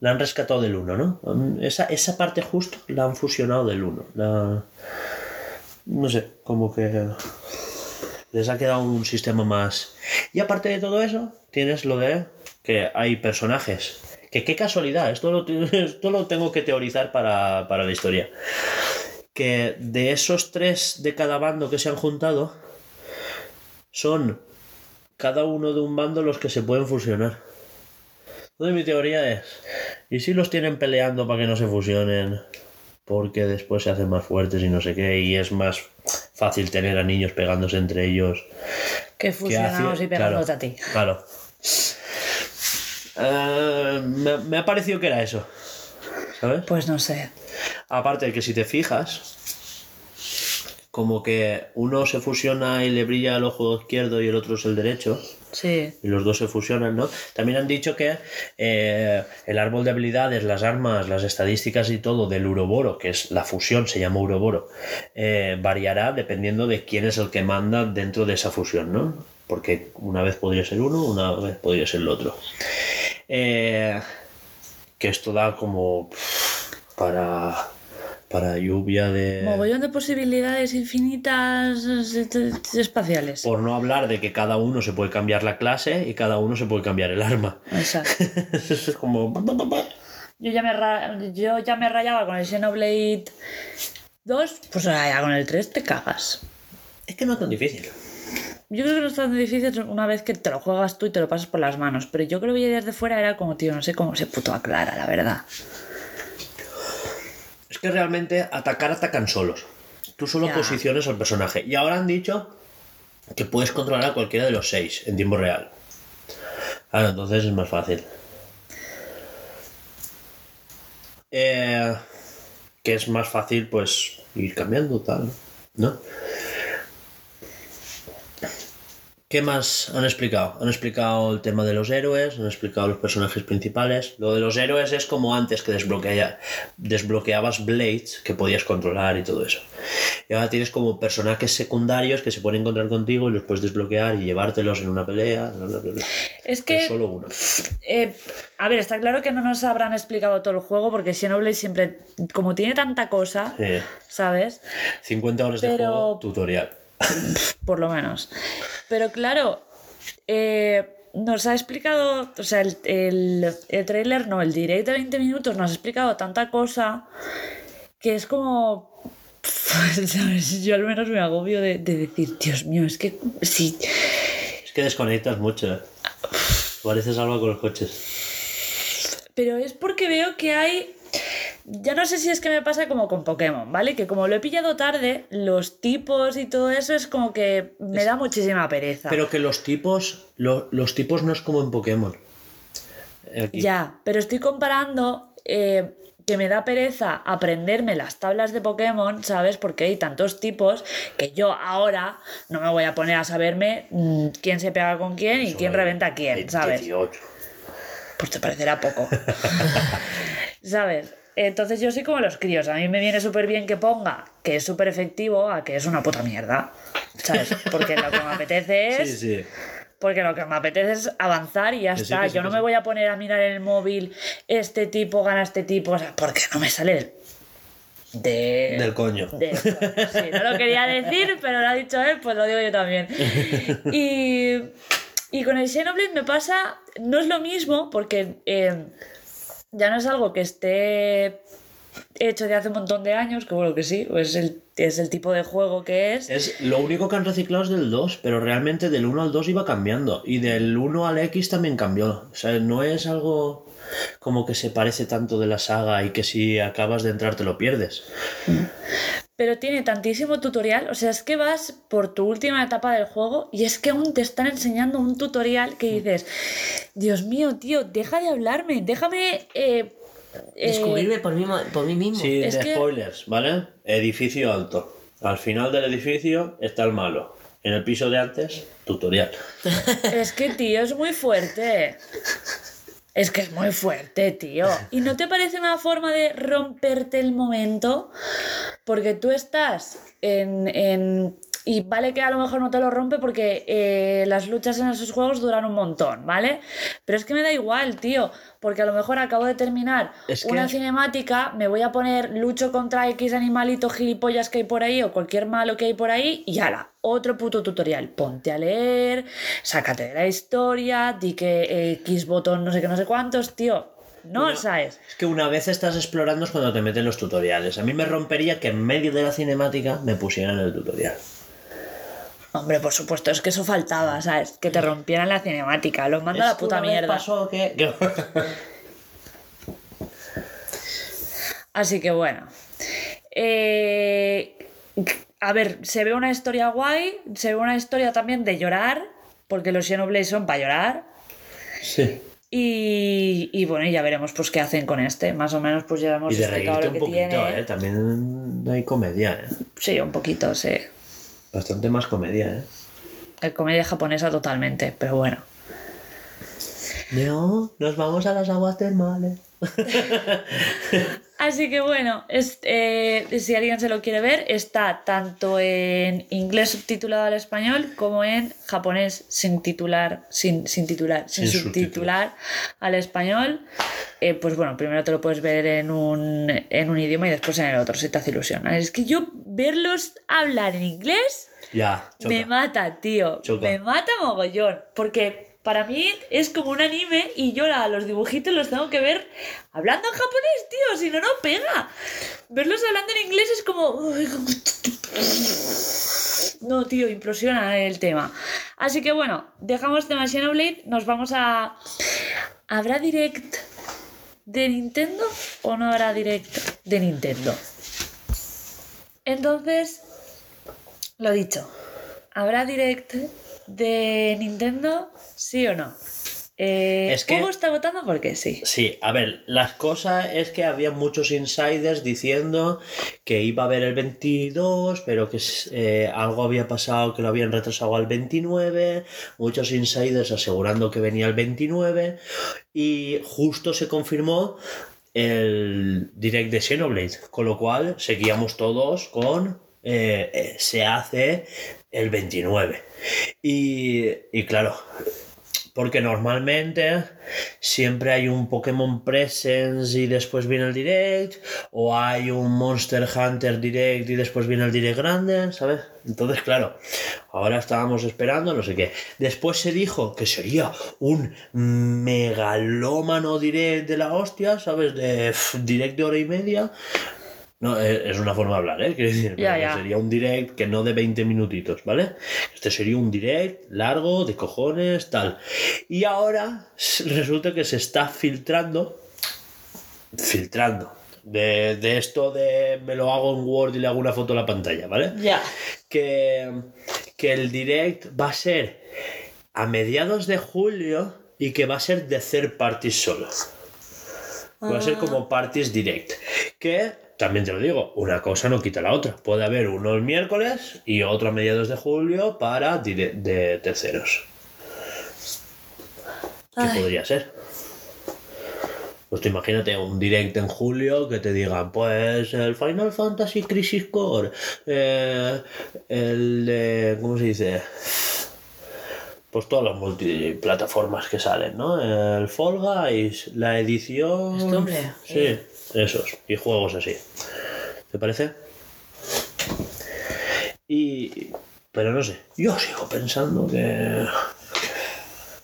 La han rescatado del 1, ¿no? Esa, esa parte justo la han fusionado del 1. La... No sé, como que... Les ha quedado un sistema más. Y aparte de todo eso, tienes lo de que hay personajes. Que qué casualidad, esto lo, (laughs) esto lo tengo que teorizar para, para la historia. Que de esos tres de cada bando que se han juntado, son cada uno de un bando los que se pueden fusionar. Entonces mi teoría es, ¿y si los tienen peleando para que no se fusionen? Porque después se hacen más fuertes y no sé qué, y es más fácil tener a niños pegándose entre ellos. Que fusionamos hace- y pegándote claro, a ti. Claro. Eh, me, me ha parecido que era eso. ¿Sabes? Pues no sé. Aparte de que si te fijas, como que uno se fusiona y le brilla el ojo izquierdo y el otro es el derecho, Y los dos se fusionan, ¿no? También han dicho que eh, el árbol de habilidades, las armas, las estadísticas y todo del Uroboro, que es la fusión, se llama Uroboro, eh, variará dependiendo de quién es el que manda dentro de esa fusión, ¿no? Porque una vez podría ser uno, una vez podría ser el otro. Eh, que esto da como para, para lluvia de... Mogollón de posibilidades infinitas espaciales. Por no hablar de que cada uno se puede cambiar la clase y cada uno se puede cambiar el arma. Exacto. (laughs) es como... Yo ya me, ra- yo ya me rayaba con el Xenoblade 2, pues ahora ya con el 3 te cagas. Es que no es tan difícil. Yo creo que no es tan difícil una vez que te lo juegas tú y te lo pasas por las manos, pero yo creo que desde fuera era como, tío, no sé cómo se puto aclara, la verdad. Es que realmente atacar atacan solos. Tú solo Ya. posiciones al personaje. Y ahora han dicho que puedes controlar a cualquiera de los seis en tiempo real. Claro, entonces es más fácil. Eh, que es más fácil, pues, ir cambiando tal, ¿no? ¿Qué más han explicado? Han explicado el tema de los héroes, han explicado los personajes principales. Lo de los héroes es como antes que desbloquea- desbloqueabas Blades, que podías controlar y todo eso. Y ahora tienes como personajes secundarios que se pueden encontrar contigo y los puedes desbloquear y llevártelos en una pelea. bla, bla, bla. Es que, Es solo uno. eh, a ver, está claro que no nos habrán explicado todo el juego porque Xenoblade siempre, como tiene tanta cosa, Sí. ¿sabes? 50 horas de Pero- juego, tutorial. Por lo menos. Pero claro, eh, nos ha explicado, o sea, el, el, el trailer, no, el direct de 20 minutos nos ha explicado tanta cosa que es como... (laughs) ¿sabes? Yo al menos me agobio de, de decir, Dios mío, es que sí, Es que desconectas mucho. ¿eh? Pareces algo con los coches. pero es porque veo que hay... Ya no sé si es que me pasa como con Pokémon, ¿vale? Que como lo he pillado tarde, los tipos y todo eso es como que me da muchísima pereza. Pero que los tipos, lo- los tipos no es como en Pokémon. Aquí. Ya, pero estoy comparando eh, que me da pereza aprenderme las tablas de Pokémon, ¿sabes? Porque hay tantos tipos que yo ahora no me voy a poner a saberme mm, quién se pega con quién y quién reventa a quién, ¿sabes? 18. Pues te parecerá poco. (laughs) (laughs) ¿Sabes? Entonces yo soy como los críos. A mí me viene súper bien que ponga que es súper efectivo a que es una puta mierda. ¿Sabes? Porque lo que me apetece (laughs) es Sí, sí. porque lo que me apetece es avanzar y ya Que está. sí, Yo no me voy a poner a mirar en el móvil este tipo gana este tipo, o sea, porque no me sale el- de... Del coño. de- sí, no lo quería decir, pero lo ha dicho él, pues lo digo yo también. (laughs) Y, y con el Xenoblade me pasa, no es lo mismo, porque eh, ya no es algo que esté hecho de hace un montón de años, que bueno que sí, es el, es el tipo de juego que es. Es, lo único que han reciclado es del 2, pero realmente del 1 al 2 iba cambiando. Y del 1 al X también cambió. O sea, no es algo como que se parece tanto de la saga y que si acabas de entrar te lo pierdes. Pero tiene tantísimo tutorial, o sea, es que vas por tu última etapa del juego y es que aún te están enseñando un tutorial que dices, Dios mío, tío, deja de hablarme, déjame... eh, eh, Descubrirme por mí, por mí mismo. Es que- spoilers, ¿vale? Edificio alto. Al final del edificio está el malo. En el piso de antes, tutorial. Es que, tío, es muy fuerte. (laughs) Es que es muy fuerte, tío. ¿Y no te parece una forma de romperte el momento? Porque tú estás en, en y vale que a lo mejor no te lo rompe porque eh, las luchas en esos juegos duran un montón, ¿vale? Pero es que me da igual, tío, porque a lo mejor acabo de terminar Es que- una cinemática, me voy a poner lucho contra X animalito gilipollas que hay por ahí o cualquier malo que hay por ahí y ala, otro puto tutorial. Ponte a leer, sácate de la historia, di que X botón no sé qué, no sé cuántos, tío. No, ¿sabes? Es que una vez estás explorando es cuando te meten los tutoriales. A mí me rompería que en medio de la cinemática me pusieran el tutorial. Hombre, por supuesto, es que eso faltaba, ¿sabes? Que te rompieran la cinemática, los manda a la puta mierda. pasó que... Así que bueno. Eh, a ver, se ve una historia guay, se ve una historia también de llorar, porque los Xenoblade son para llorar. sí. Y, y bueno, ya veremos pues qué hacen con este. Más o menos pues ya hemos Y de explicado reírte lo un que poquito, tiene. ¿eh? También hay comedia, ¿eh? Sí, un poquito, sí. Bastante más comedia, ¿eh? Es comedia japonesa totalmente, pero bueno. No, nos vamos a las aguas termales. (laughs) Así que bueno, es- eh, si alguien se lo quiere ver, está tanto en inglés subtitulado al español como en japonés sin titular, sin, sin titular, sin, Sin subtitular al español. Eh, pues bueno, primero te lo puedes ver en un, en un idioma y después en el otro, si te hace ilusión. Es que yo verlos hablar en inglés Ya, me mata, tío. Choca. Me mata mogollón. Porque para mí es como un anime y yo los dibujitos los tengo que ver hablando en japonés, tío. Si no, no pega. Verlos hablando en inglés es como. (laughs) No, tío, impresiona el tema. Así que bueno, dejamos tema Xenoblade. Nos vamos a. ¿Habrá direct de Nintendo o no habrá direct de Nintendo? Entonces, lo dicho, ¿habrá direct de Nintendo? ¿Sí o no? Eh, Es que- Hugo está votando porque sí. Sí, a ver, las cosas es que había muchos insiders diciendo que iba a haber el 22, pero que eh, algo había pasado que lo habían retrasado al 29, muchos insiders asegurando que venía el 29 y justo se confirmó el direct de Xenoblade, con lo cual seguíamos todos con eh, eh, se hace el 29. Y, y claro, porque normalmente siempre hay un Pokémon Presence y después viene el Direct, o hay un Monster Hunter Direct y después viene el Direct grande, ¿sabes? Entonces, claro, ahora estábamos esperando, no sé qué. Después se dijo que sería un megalómano Direct de la hostia, ¿sabes? De Direct de hora y media. No, es es una forma de hablar, ¿eh? Quiero decir, Ya, pero ya. sería un direct que no de 20 minutitos, ¿vale? Este sería un direct largo, de cojones, tal. Y ahora resulta que se está filtrando, filtrando, de, de esto de me lo hago en Word y le hago una foto a la pantalla, ¿vale? Ya. que, que el direct va a ser a mediados de julio y que va a ser de third parties solo. Va a ser como parties direct. Que, también te lo digo, una cosa no quita la otra. Puede haber uno el miércoles y otro a mediados de julio para dire- de terceros. ¿Qué Ay. podría ser? Pues imagínate un direct en julio que te digan, pues el Final Fantasy Crisis Core, eh, el de, ¿cómo se dice? Pues todas las multiplataformas que salen, ¿no? El Fall Guys, la edición... Este hombre, Sí, esos, y juegos así. ¿Te parece? Y... Pero no sé, yo sigo pensando que...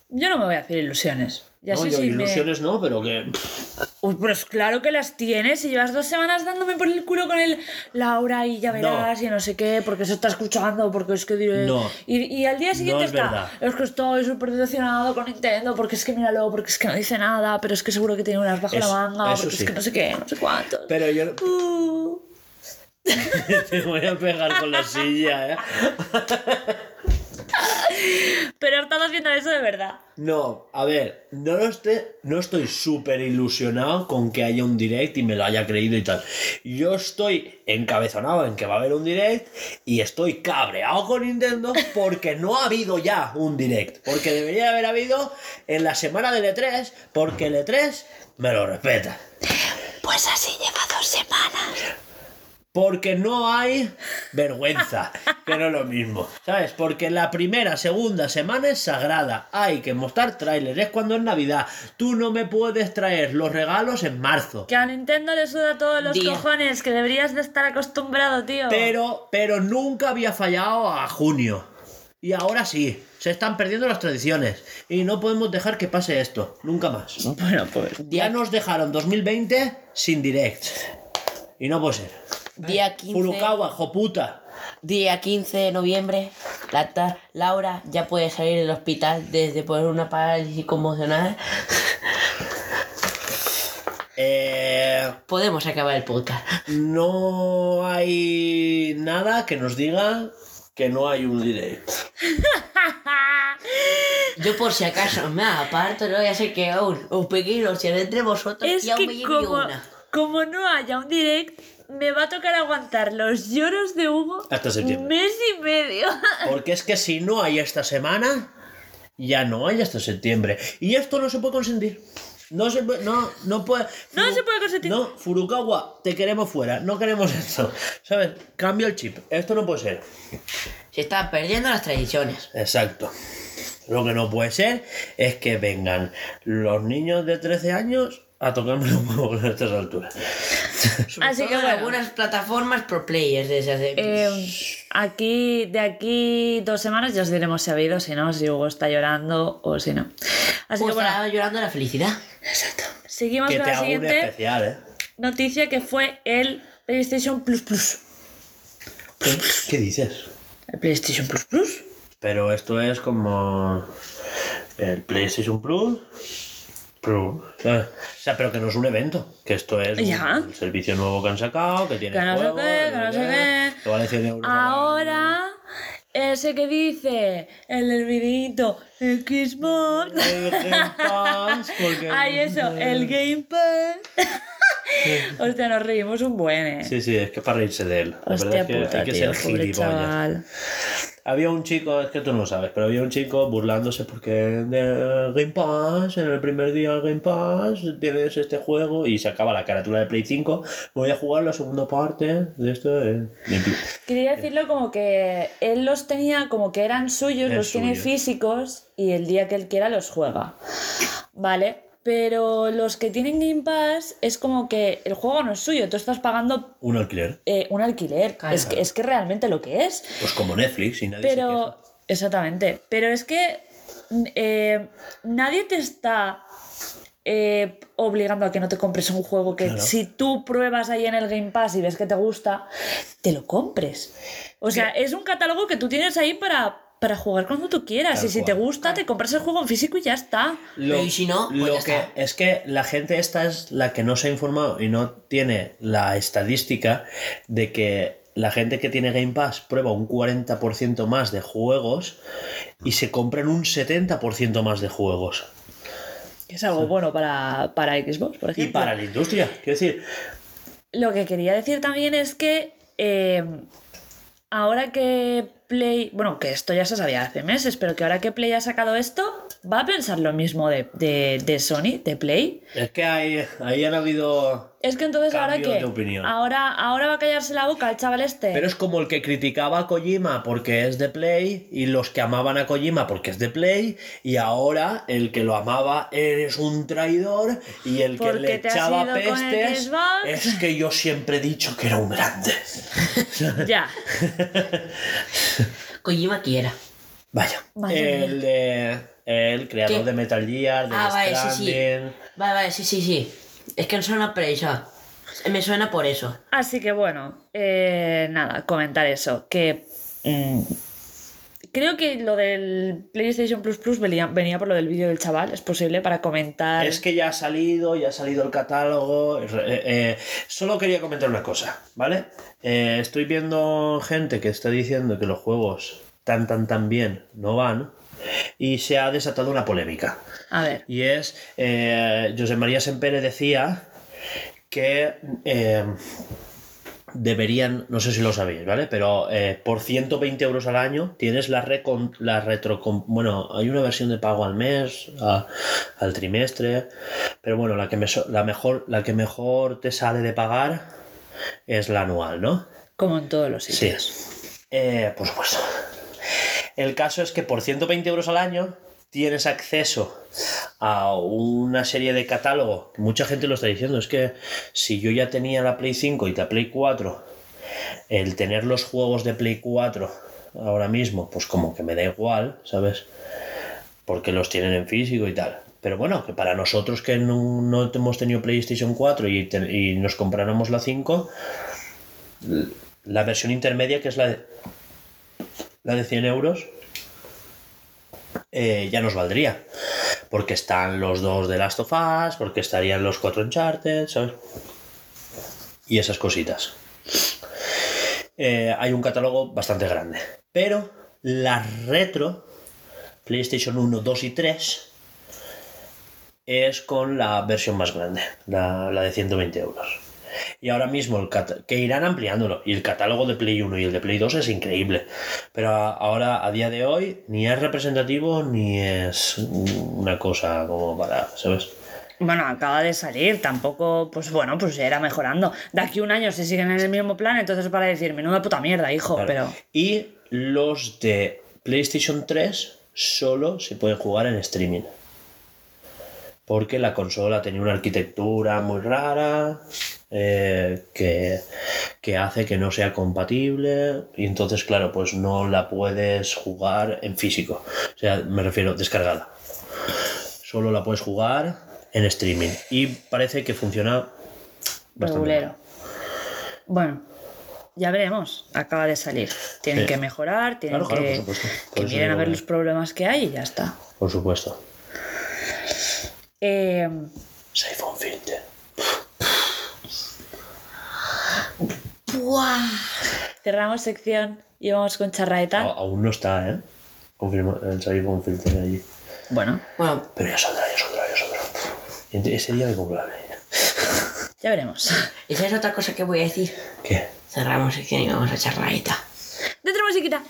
Yo no me voy a hacer ilusiones. Ya no, sé yo si me- ilusiones no, pero que... Uy, pues claro que las tienes. Si llevas dos semanas dándome por el culo con el Laura y ya verás y no sé qué, porque se está escuchando, porque es que diré. No. Y, y al día siguiente es está. verdad. Es que estoy súper decepcionado con Nintendo, porque es que míralo, porque es que no dice nada, pero es que seguro que tiene unas bajo la Eso- manga, eso porque sí. es que no sé qué, no sé cuántos. Pero yo... (laughs) Uh. (laughs) Te voy a pegar con la silla, ¿eh? (laughs) (laughs) Pero estás haciendo eso de verdad. No, a ver, no, lo esté, no estoy súper ilusionado con que haya un direct y me lo haya creído y tal. Yo estoy encabezonado en que va a haber un direct y estoy cabreado con Nintendo porque no ha habido ya un direct. Porque debería haber habido en la semana del E3 porque el E3 me lo respeta. Pues así lleva dos semanas. Porque no hay vergüenza, que no es lo mismo, ¿sabes? Porque la primera, segunda semana es sagrada, hay que mostrar trailers, es cuando es Navidad, tú no me puedes traer los regalos en marzo. Que a Nintendo le suda todos los Día. cojones, que deberías de estar acostumbrado, tío. Pero, pero nunca había fallado a junio. Y ahora sí, se están perdiendo las tradiciones. Y no podemos dejar que pase esto, nunca más. Bueno, pues. Ya nos dejaron 2020 sin direct. Y no puede ser. Día 15, Furukawa, joputa. día 15 de noviembre, la ta- Laura ya puede salir del hospital desde por una parálisis conmocional. (laughs) Eh, Podemos acabar el podcast. no hay nada que nos diga que no hay un direct. (laughs) Yo por si acaso me aparto, no ya sé que aún un pequeño si entre vosotros Es y aún me como, una. como no haya un direct, me va a tocar aguantar los lloros de Hugo Hasta un septiembre. mes y medio. (laughs) Porque es que si no hay esta semana, ya no hay hasta septiembre. Y esto no se puede consentir. No se puede, no, no puede. No se puede consentir. No, Furukawa, te queremos fuera. No queremos esto. ¿Sabes? Cambio el chip. Esto no puede ser. Se están perdiendo las tradiciones. Exacto. Lo que no puede ser es que vengan los niños de 13 años a tocarme los huevos a estas alturas. Así que en bueno. algunas plataformas pro players de esas de... Eh, aquí, de aquí dos semanas ya os diremos si ha habido, si no, si Hugo está llorando o si no. Así Pues que bueno, llorando la felicidad. seguimos que con te la hago siguiente especial, ¿eh? noticia que fue el PlayStation Plus Plus. ¿Qué dices? ¿El PlayStation Plus Plus? Pero esto es como el PlayStation Plus. ¿Sabes? O sea, pero que no es un evento, que esto es un Ya. servicio nuevo que han sacado, que tiene Que no sé qué, que no sé qué. que vale 100 euros al año. Ahora, ese que dice el del videito Xbox. El Game Pass, porque- Ay, eso, el Game Pass. (laughs) Hostia, nos reímos un buen, eh. Sí, sí, es que para reírse de él. La verdad es que puta, hay que tío, ser gilipollas. Había un chico, es que tú no lo sabes, pero había un chico burlándose porque de Game Pass, en el primer día del Game Pass tienes este juego y sacaba la carátula de Play 5. Voy a jugar la segunda parte de esto. de- de Play". Quería decirlo como que él los tenía como que eran suyos, Es los tiene suyo. físicos y el día que él quiera los juega. Vale, pero los que tienen Game Pass es como que el juego no es suyo, tú estás pagando Un alquiler. eh, un alquiler. Claro. Es, que, es que realmente lo que es. Pues como Netflix y nadie Pero, exactamente, pero es que eh, nadie te está eh, obligando a que no te compres un juego que Claro. si tú pruebas ahí en el Game Pass y ves que te gusta, te lo compres. O sea, es un catálogo que tú tienes ahí para, para jugar cuando tú quieras. Tal y si te gusta, te compras el juego en físico y ya está. Pero y si no, pues lo ya que está. es que la gente esta es la que no se ha informado y no tiene la estadística de que la gente que tiene Game Pass prueba un 40% más de juegos y se compran un 70% más de juegos. Es algo bueno para, para Xbox, por Y ejemplo. para la industria, quiero decir, Lo que quería decir también es que eh, ahora que Play, bueno, que esto ya se sabía hace meses, pero que ahora que Play ha sacado esto, va a pensar lo mismo de, de, de Sony, de Play. es que ahí, ahí han habido... Es que entonces ahora que ahora ahora va a callarse la boca el chaval este. Pero es como el que criticaba a Kojima porque es de Play y los que amaban a Kojima porque es de Play y ahora el que lo amaba eres un traidor y el que Porque le echaba pestes es que yo siempre he dicho que era un grande. (laughs) ya. (laughs) Kojima quiera. Vaya. Madre el de el creador ¿Qué? de Metal Gear, de Ah, vale, sí, sí. Vale, vale, sí, sí, sí. Es que no suena por eso. Me suena por eso. Así que bueno, eh, nada, comentar eso. Que mm, creo que lo del PlayStation Plus Plus venía, venía por lo del vídeo del chaval, es posible, para comentar. Es que ya ha salido, ya ha salido el catálogo. Eh, eh, solo quería comentar una cosa, ¿vale? Eh, estoy viendo gente que está diciendo que los juegos tan, tan, tan bien no van. Y se ha desatado una polémica. A ver. Y es, eh, José María Sempere decía que eh, deberían, no sé si lo sabéis, ¿vale? Pero eh, por 120 euros al año tienes la, recon, la retro... Bueno, hay una versión de pago al mes, a- al trimestre, pero bueno, la que, me, so- la, mejor, la que mejor te sale de pagar es la anual, ¿no? Como en todos los Sí, sitios. Eh, por supuesto. El caso es que por 120 euros al año tienes acceso a una serie de catálogo. Mucha gente lo está diciendo. Es que si yo ya tenía la Play 5 y la Play 4, el tener los juegos de Play 4 ahora mismo, pues como que me da igual, ¿sabes? Porque los tienen en físico y tal. Pero bueno, que para nosotros que no, no hemos tenido PlayStation 4 y, y nos compráramos la 5, la versión intermedia, que es la de, la de 100 euros, eh, ya nos valdría. Porque están los dos de Last of Us, porque estarían los cuatro Uncharted, ¿sabes? Y esas cositas. Eh, hay un catálogo bastante grande. Pero la retro, PlayStation 1, 2 y 3, es con la versión más grande, la, la de 120 euros. Y ahora mismo, el que irán ampliándolo. Y el catálogo de Play 1 y el de Play 2 es increíble. Pero ahora, a día de hoy, ni es representativo ni es una cosa como para, ¿sabes? Bueno, acaba de salir, tampoco, pues bueno, pues ya irá mejorando. De aquí a un año se siguen en el mismo plan, entonces para decir, menuda puta mierda, hijo, Claro. pero... Y los de PlayStation 3 solo se pueden jugar en streaming. Porque la consola tenía una arquitectura muy rara eh, que, que hace que no sea compatible. Y entonces, claro, pues no la puedes jugar en físico. O sea, me refiero, descargada. Solo la puedes jugar en streaming. Y parece que funciona bastante bien. Bueno, ya veremos. Acaba de salir. Tienen Sí. que mejorar, tienen Claro, claro, que, por supuesto. Por que eso miren a ver los problemas que hay y ya está. Por supuesto. Eh, iPhone Filter. cerramos sección y vamos con charraeta. A- aún no está, ¿eh? Confirma el iPhone Filter allí. Bueno, Bueno, Pero ya saldrá, ya saldrá, ya saldrá. Ent- ese día me cumpleaños. ya veremos. (laughs) esa es otra cosa que voy a decir. ¿Qué? Cerramos sección y vamos a charraeta. Dentro musiquita.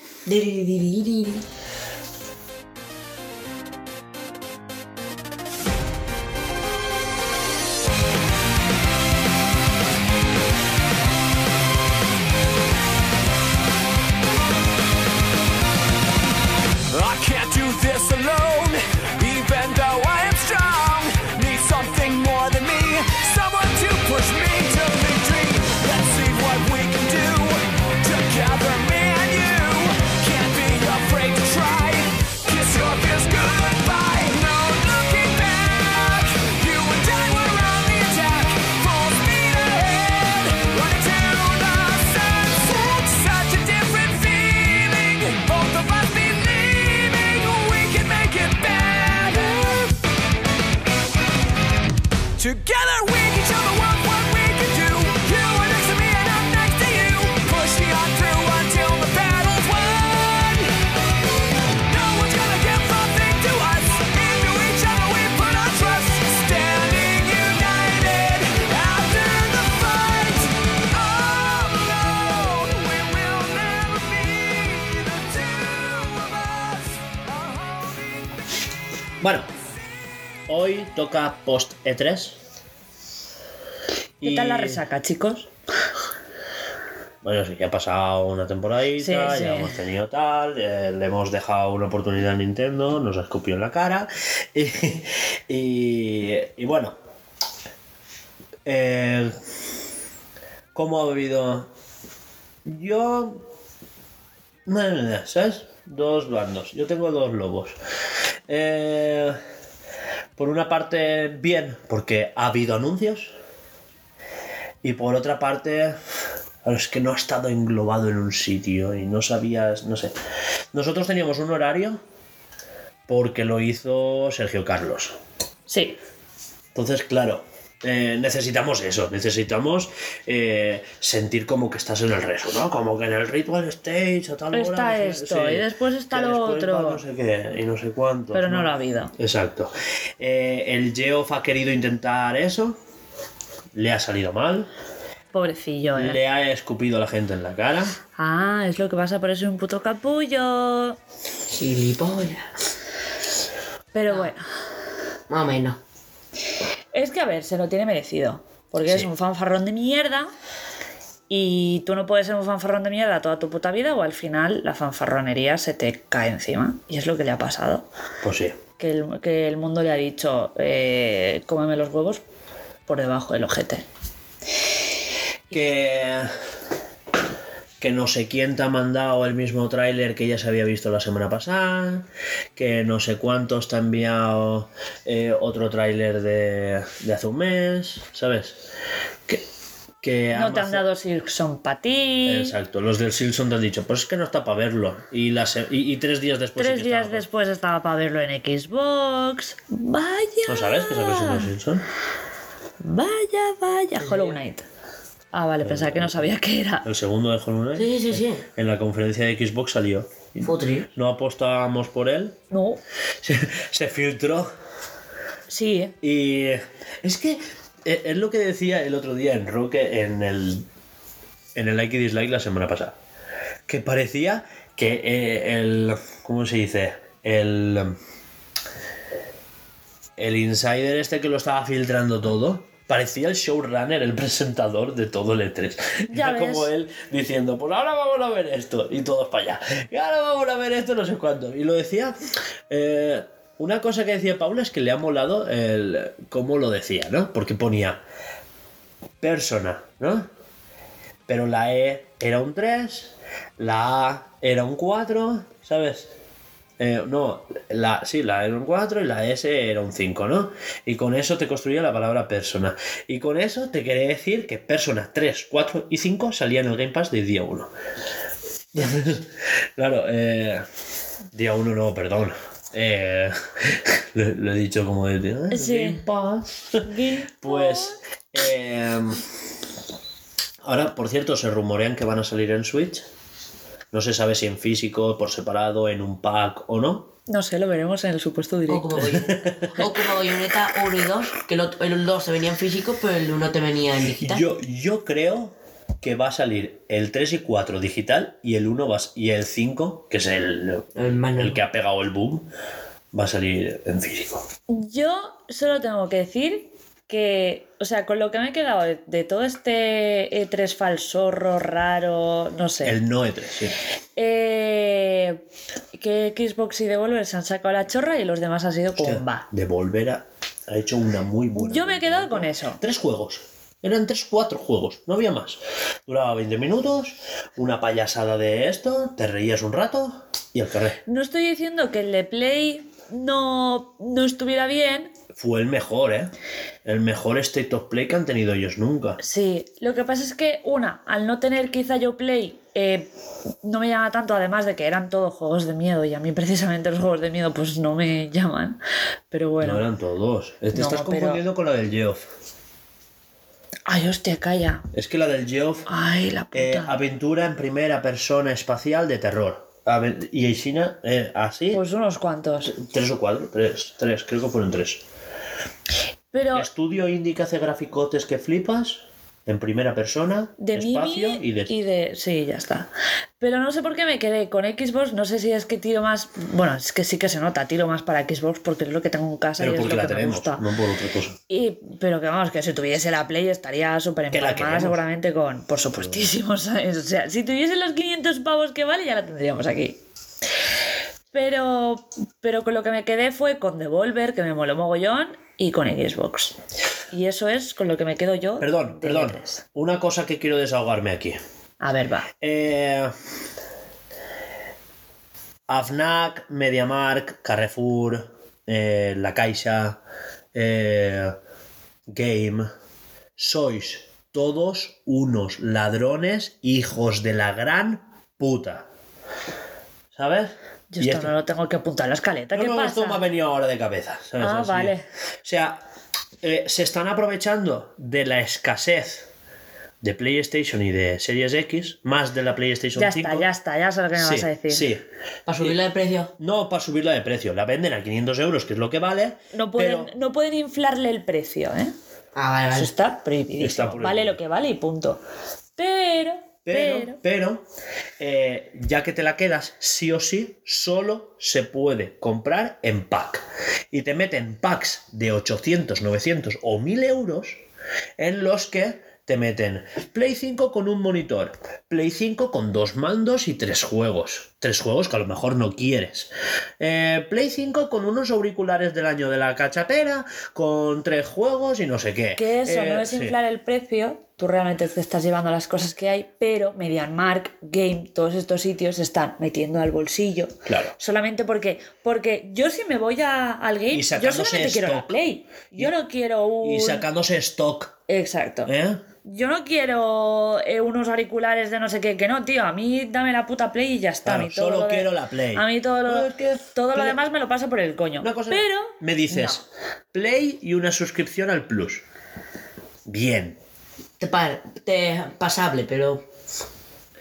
Bueno, hoy toca post E3. ¿Qué tal la resaca, chicos? Bueno, sí, ya ha pasado una temporadita, Sí, sí. ya hemos tenido tal, eh, le hemos dejado una oportunidad a Nintendo, nos ha escupido en la cara. (laughs) Y, y- y bueno, eh, ¿cómo ha vivido? Yo, ¿sabes? Dos bandos, yo tengo dos lobos. Eh, por una parte, bien, porque ha habido anuncios. Y por otra parte, es que no ha estado englobado en un sitio y no sabías, no sé. Nosotros teníamos un horario porque lo hizo Sergio Carlos. Sí. Entonces, claro, eh, necesitamos eso, necesitamos eh, sentir como que estás en el rezo, ¿no? Como que en el Ritual Stage a tal Está no esto, y después está lo después otro. No sé qué, y no sé cuánto. Pero no lo ha habido. Exacto. Eh, el Geoff ha querido intentar eso, le ha salido mal, Pobrecillo, ¿eh? le ha escupido a la gente en la cara. Ah, es lo que pasa por eso un puto capullo. Gilipollas. Pero bueno. Más o menos. Es que, a ver, se lo tiene merecido. Porque es un fanfarrón de mierda. Y tú no puedes ser un fanfarrón de mierda toda tu puta vida o al final la fanfarronería se te cae encima. Y es lo que le ha pasado. Pues sí. Que el, que el mundo le ha dicho, eh, cómeme los huevos por debajo del ojete. Que. Que no sé quién te ha mandado el mismo tráiler que ya se había visto la semana pasada. Que no sé cuántos te ha enviado eh, otro tráiler de, de hace un mes. ¿Sabes? Que. que No te han dado Silkson para ti. Exacto, los del Silson te han dicho, pues es que no está para verlo. Y, la se- y, y tres días después. Tres días estaba. después estaba para verlo en Xbox. Vaya. ¿No sabes que versión de Silson? Vaya, vaya. Hollow Knight. Ah, vale, pensaba que no sabía qué era. El segundo de Hollow. Sí, sí, sí. En la conferencia de Xbox salió. Futri. No apostábamos por él. No. Se, se filtró. Sí, ¿eh? Y es que eh, es lo que decía el otro día en Roque en el en el like y dislike la semana pasada. Que parecía que eh, el ¿cómo se dice? El el insider este que lo estaba filtrando todo parecía el showrunner, el presentador de todo el E3. Ya Era como él diciendo, pues ahora vamos a ver esto, y todos para allá. Y ahora vamos a ver esto, no sé cuánto. Y lo decía, eh, una cosa que decía Paula es que le ha molado el cómo lo decía, ¿no? Porque ponía persona, ¿no? Pero la E era un 3, la A era un 4, ¿sabes? Eh, no, la, sí, la era un 4 y la S era un 5, ¿no? Y con eso te construía la palabra persona. Y con eso te quería decir que persona 3, 4 y 5 salían en el Game Pass de día 1. (laughs) claro, eh, día 1 no, perdón. Eh, (laughs) lo, lo he dicho como de "Ah, Sí. Game Pass. (laughs) Pues. eh, ahora, por cierto, se rumorean que van a salir en Switch. No se sabe si en físico, por separado, en un pack o no. No sé, lo veremos en el supuesto O directo. como, (laughs) o como Bayonetta 1 y 2, que el, otro- el 2 te venía en físico, pero el 1 te venía en digital. Yo, yo creo que va a salir el 3 y 4 digital y el 1 va, y el 5, que es el, El el que ha pegado el boom, va a salir en físico. Yo solo tengo que decir que, o sea, con lo que me he quedado de, de todo este E3 falsorro, raro, no sé. El no E3, sí. eh, que Xbox y Devolver se han sacado la chorra y los demás ha sido como va. Devolver ha, ha hecho una muy buena. Yo me he quedado con eso. Tres juegos. Eran tres, cuatro juegos, no había más. Duraba 20 minutos, una payasada de esto, te reías un rato y al carrer. No estoy diciendo que el de Play no, no estuviera bien. Fue el mejor, ¿eh? El mejor State of Play que han tenido ellos nunca. Sí, lo que pasa es que, una, al no tener quizá yo Play, eh, no me llama tanto, además de que eran todos juegos de miedo y a mí precisamente los juegos de miedo pues no me llaman. Pero bueno. No eran todos. Te No, estás pero- confundiendo con la del Geoff. Ay, hostia, calla. Es que la del Geoff, Ay, la puta. eh, aventura en primera persona espacial de terror. Y China, eh, así, Pues unos cuantos. tres o cuatro, tres, tres, creo que fueron tres. Pero Estudio indie que hace graficotes que flipas, en primera persona, de espacio y de... Sí, ya está. Pero no sé por qué me quedé con Xbox. No sé si es que tiro más. Bueno, es que sí que se nota, tiro más para Xbox porque es lo que tengo en casa Pero y es lo que me gusta. no por otra cosa. Y, pero que vamos, que si tuviese la Play estaría súper empalmada seguramente con, por supuestísimo, (laughs) ¿sabes? O sea, si tuviese los 500 pavos que vale, ya la tendríamos aquí. Pero, pero con lo que me quedé fue con Devolver, que me moló mogollón, y con Xbox. Y eso es con lo que me quedo yo. Perdón, perdón. E3. Una cosa que quiero desahogarme aquí. A ver, va. Eh, AFNAC, MediaMark, Carrefour, eh, La Caixa, eh, Game, sois todos unos ladrones hijos de la gran puta. ¿Sabes? Yo Y esto esto- no lo tengo que apuntar a la escaleta. no, ¿Qué no, pasa? esto me ha venido ahora de cabeza. ¿sabes? Ah, Así. vale. O sea, eh, se están aprovechando de la escasez de PlayStation y de Series X, más de la PlayStation Ya 5. está, ya está, ya sé lo que me sí, vas a decir. Sí. Para subirla de precio. No para subirla de precio, la venden a 500 euros, que es lo que vale. No pueden, pero no pueden inflarle el precio, ¿eh? Ah, vale, Eso vale. Está prohibido. Vale lo que vale y punto. Pero, Pero, pero, pero, eh, ya que te la quedas, sí o sí, solo se puede comprar en pack. Y te meten packs de 800, 900 o 1000 euros en los que te meten Play 5 con un monitor, Play 5 con dos mandos y tres juegos. Tres juegos que a lo mejor no quieres. Eh, Play 5 con unos auriculares del año de la cachatera, con tres juegos y no sé qué. Que eso Eh, no es sí. inflar el precio, tú realmente te estás llevando las cosas que hay, pero MediaMark, Game, todos estos sitios se están metiendo al bolsillo. Claro. Solamente porque, porque yo si me voy a- al Game, yo solamente quiero la stock. Play. Yo no quiero un... Y sacándose stock. Exacto. ¿eh? Yo no quiero eh, unos auriculares de no sé qué, que no, tío. A mí dame la puta Play y ya está. Claro, a mí todo solo lo de- quiero la Play. A mí todo lo, No, es que todo lo demás me lo paso por el coño. Una cosa- Pero Me dices, Play y una suscripción al Plus. Bien. Te, pa- te- pasable, pero.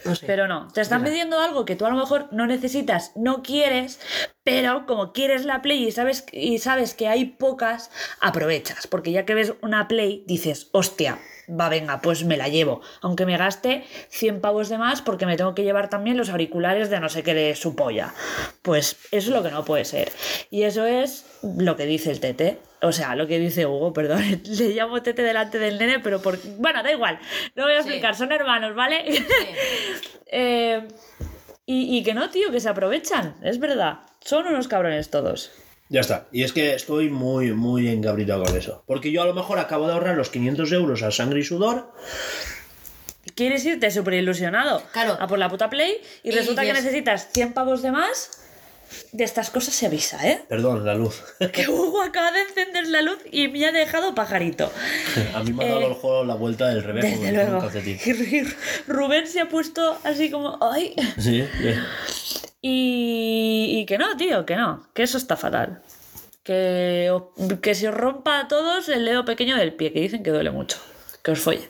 No sé. Pero no, te están pidiendo algo que tú a lo mejor no necesitas, no quieres, pero como quieres la Play y sabes, y sabes que hay pocas, aprovechas. Porque ya que ves una Play, dices, hostia, va, venga, pues me la llevo. Aunque me gaste 100 pavos de más porque me tengo que llevar también los auriculares de no sé qué de su polla. Pues eso es lo que no puede ser. Y eso es lo que dice el Tete. O sea, lo que dice Hugo, perdón, (laughs) le llamo Tete delante del nene, pero por... Bueno, da igual, no voy a Sí. explicar, son hermanos, ¿vale? (laughs) Eh, y, y que no, tío, que se aprovechan, es verdad. Son unos cabrones todos. Ya está. Y es que estoy muy, muy engabritado con eso. Porque yo a lo mejor acabo de ahorrar los 500 euros a sangre y sudor. Quieres irte súper ilusionado Claro. a por la puta Play y, Y resulta que necesitas 100 pavos de más. De estas cosas se avisa, ¿eh? Perdón, la luz. (laughs) Que Hugo acaba de encender la luz y me ha dejado pajarito. a mí me ha dado Eh, el juego la vuelta del revés. Desde luego. (laughs) Rubén se ha puesto así como, ¡ay! Sí. Y, y que no, tío, que no, que eso está fatal. Que, que se os rompa a todos el dedo pequeño del pie, que dicen que duele mucho. Que os folle.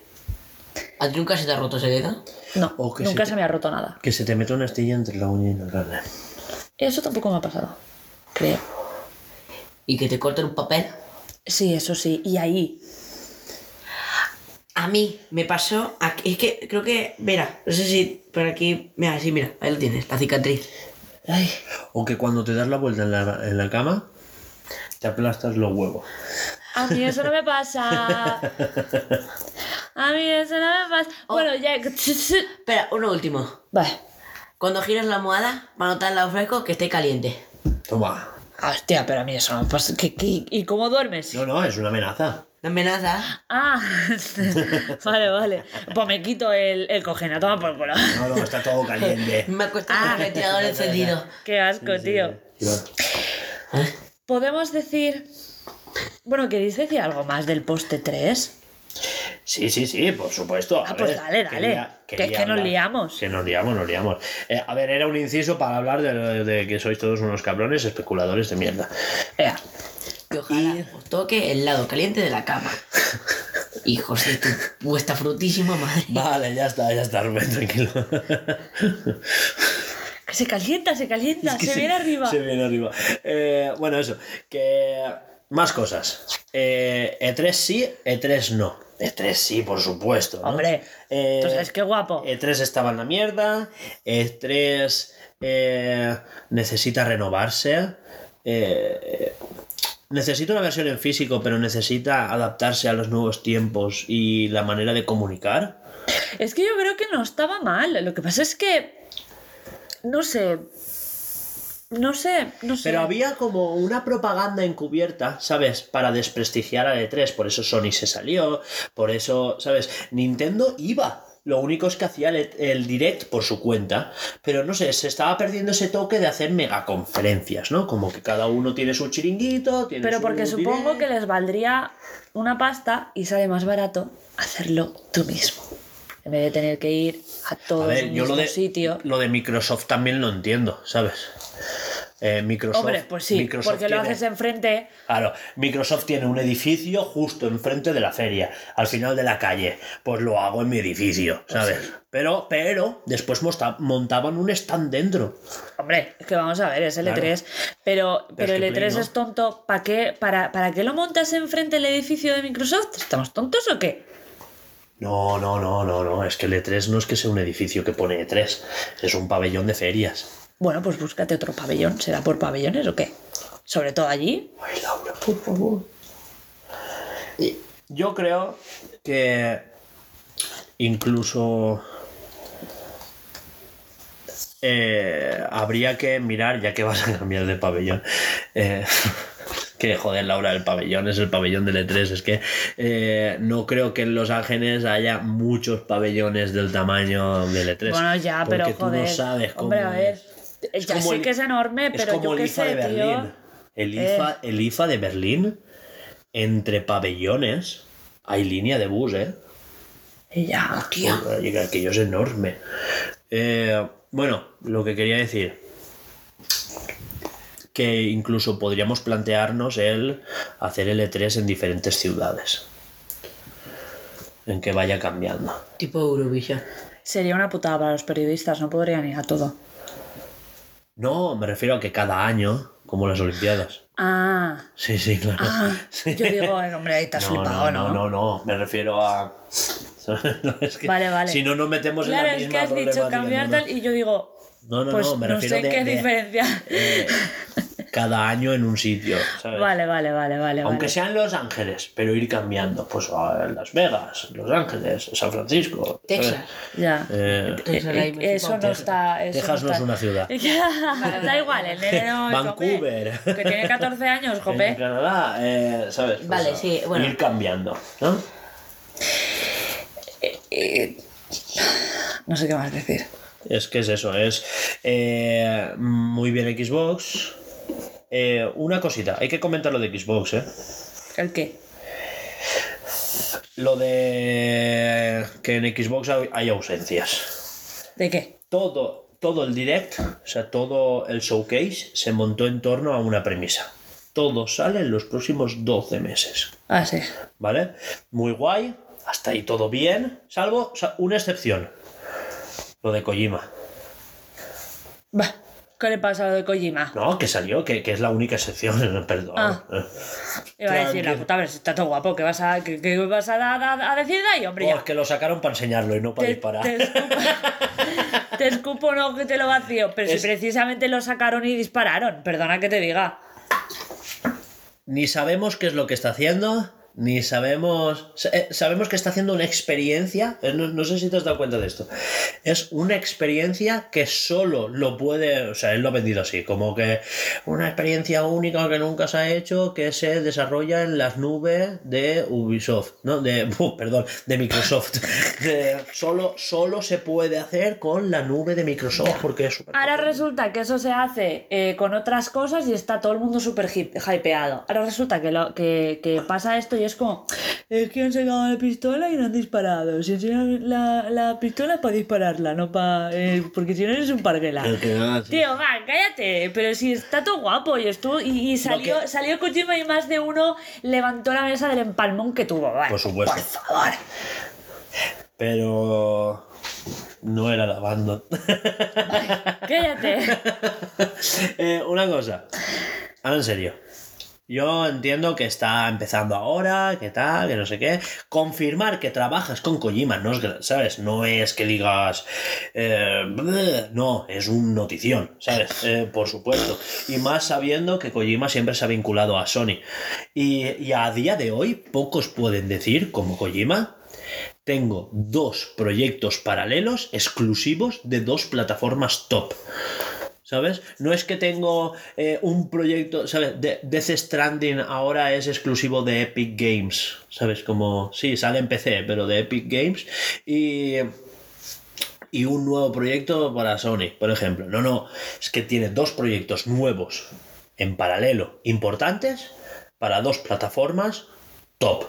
¿A ti nunca se te ha roto ese dedo? No, O que nunca se me ha roto nada. Que se te mete una astilla entre la uña y la carne. Eso tampoco me ha pasado. Creo. ¿Y que te corten un papel? Sí, eso sí. Y ahí. A mí me pasó. aquí- es que creo que. Mira, no sé si por aquí. Mira, sí, mira, ahí lo tienes, la cicatriz. Ay, O que cuando te das la vuelta en la, en la cama, te aplastas los huevos. a mí eso no me pasa. (laughs) A mí eso no me pasa. Bueno, ya. Espera, uno último. Vale. Cuando giras la almohada, para notar el lado fresco, que esté caliente. Toma. Hostia, pero a mí eso no me pasa. ¿Qué, qué- y cómo duermes? No, no, es una amenaza. No amenaza. Ah, (laughs) vale, vale. Pues me quito el, el cojena, toma por culo. No, no, está todo caliente. (laughs) Me acuesto con el (laughs) ventilador encendido. Qué asco, tío. Podemos decir. Bueno, ¿queréis decir algo más del poste 3? Sí, sí, sí, por supuesto. A Ah, pues dale, dale. Que es que nos liamos. Que nos liamos, nos liamos. Eh, a ver, era un inciso para hablar de, de que sois todos unos cabrones especuladores de mierda. Ea. Que ojalá os toque el lado caliente de la cama. Hijos de tu vuestra frutísima madre. Vale, ya está, ya está, Rubén, tranquilo. Que se calienta, se calienta, Es que se viene arriba. Se viene arriba. Eh, bueno, eso. Que. Más cosas. Eh, E3 sí, E3 no. E3 sí, por supuesto. ¿no? Hombre, Eh, tú sabes qué guapo. E3 estaba en la mierda. E3 eh, necesita renovarse. Eh, necesita una versión en físico, pero necesita adaptarse a los nuevos tiempos y la manera de comunicar. Es que yo creo que no estaba mal. Lo que pasa es que. No sé. No sé, no sé. Pero había como una propaganda encubierta, ¿sabes? Para desprestigiar a E3. Por eso Sony se salió. Por eso, ¿sabes? Nintendo iba. Lo único es que hacía el, el direct por su cuenta. Pero no sé, se estaba perdiendo ese toque de hacer megaconferencias, ¿no? Como que cada uno tiene su chiringuito. Tiene Pero su porque supongo que les valdría una pasta y sale más barato hacerlo tú mismo. En vez de tener que ir a todo el yo mismo lo de, sitio. lo de Microsoft también lo entiendo, ¿sabes? Eh, Microsoft, Hombre, pues sí, Microsoft porque lo tiene- haces enfrente. Claro, Microsoft tiene un edificio justo enfrente de la feria, al final de la calle. Pues lo hago en mi edificio, ¿sabes? Pero, pero, después montaban un stand dentro. Hombre, es que vamos a ver, es el Claro. E3. Pero, pero el que E3 Play no. es tonto. ¿Para qué, para, ¿Para qué lo montas enfrente del edificio de Microsoft? ¿Estamos tontos o qué? No, no, no, no, no. Es que el E3 no es que sea un edificio que pone E3, es un pabellón de ferias. Bueno, pues búscate otro pabellón. ¿Será por pabellones o qué? Sobre todo allí. Ay, Laura, por favor. Y Yo creo que incluso eh, habría que mirar, ya que vas a cambiar de pabellón. eh, (laughs) que joder, Laura, el pabellón es el pabellón del E3. Es que eh, no creo que en Los Ángeles haya muchos pabellones del tamaño del E3. Bueno, ya, pero porque tú joder. no sabes cómo Hombre, a ver. es ya sé el- que es enorme, es pero como yo el qué IFA sé, de tío. Berlín. El IFA, el IFA de Berlín, entre pabellones, hay línea de bus, ¿eh? Y ya. Porque Aquello es enorme. Eh, bueno, lo que quería decir. Que incluso podríamos plantearnos el hacer el E3 en diferentes ciudades. En que vaya cambiando. Tipo Eurovisión. Sería una putada para los periodistas, no podrían ir a todo. No, me refiero a que cada año, como las Olimpiadas. Ah, Sí, sí, claro. ah. Sí. Yo digo, eh, hombre, ahí te has no, flipado, no, ¿no? no, no, no, me refiero a. (laughs) No, es que Vale, vale. Si no nos metemos Claro, en la es misma que has dicho cambiar no, no. tal y yo digo, No, no, pues no, me no refiero sé de- qué de- diferencia. eh, cada año en un sitio, ¿sabes? Vale, vale, vale, vale. Aunque vale. sea en Los Ángeles, pero ir cambiando. Pues a Las Vegas, Los Ángeles, San Francisco. ¿sabes? Texas. Ya. Eh, Texas, ahí me Eh, Eso no está. Eso Texas no está. es una ciudad. (laughs) da igual, el nene no Vancouver. jope, Que tiene 14 años, (laughs) en jope. Canadá, eh, ¿sabes? Pues, Vale, a- sí, bueno. Ir cambiando, ¿no? Eh, No sé qué más decir. Es que es eso, es eh, muy bien Xbox. Eh, una cosita, hay que comentar lo de Xbox, ¿eh? ¿El qué? Lo de que en Xbox hay- ausencias. ¿De qué? Todo, todo el direct, o sea, todo el showcase se montó en torno a una premisa. Todo sale en los próximos 12 meses. Ah, sí. ¿Vale? Muy guay, hasta ahí todo bien, salvo una excepción. Lo de Kojima. Va. ¿Qué le pasa a lo de Kojima? No, que salió, que, que es la única excepción, (laughs) perdón. Ah. Iba a decir, la puta, a ver si está todo guapo, ¿qué vas a, qué, qué vas a, a- a decir de ahí, hombre? Pues que lo sacaron para enseñarlo y no para Te, disparar. te escupo, (laughs) te escupo no que te lo vacío, pero Es- si precisamente lo sacaron y dispararon, perdona que te diga. Ni sabemos qué es lo que está haciendo, ni sabemos... sa- eh, Sabemos que está haciendo una experiencia, eh, no, no sé si te has dado cuenta de esto, es una experiencia que solo lo puede, o sea, él lo ha vendido así, como que una experiencia única que nunca se ha hecho, que se desarrolla en las nubes de Ubisoft, ¿no? De, (laughs) uh, perdón, de Microsoft. (laughs) De- solo, solo se puede hacer con la nube de Microsoft porque es Ahora resulta que eso se hace eh, con otras cosas y está todo el mundo súper hypeado. Ahora resulta que, lo, que, que pasa esto y es como, es que han sacado la pistola y no han disparado. Si enseñan la, la pistola es para dispararla, no para... porque si no eres un parguela. Tío, va, cállate, pero si está todo guapo y estuvo y, y salió, que- salió Kojima y más de uno levantó la mesa del empalmón que tuvo. Vale, Por supuesto. Por favor. Pero no era la banda. Cállate. (laughs) Eh, una cosa, ahora en serio. Yo entiendo que está empezando ahora, que tal, que no sé qué. Confirmar que trabajas con Kojima, no es, ¿sabes? No es que digas, eh, no, es un notición, ¿sabes? (laughs) Eh, por supuesto. Y más sabiendo que Kojima siempre se ha vinculado a Sony. Y, y a día de hoy, pocos pueden decir, como Kojima, tengo dos proyectos paralelos exclusivos de dos plataformas top. ¿Sabes? No es que tengo eh, un proyecto, ¿sabes? De- Death Stranding ahora es exclusivo de Epic Games, ¿sabes? Como, sí, sale en PC, pero de Epic Games. Y, y un nuevo proyecto para Sony, por ejemplo. No, no, es que tiene dos proyectos nuevos en paralelo, importantes, para dos plataformas top,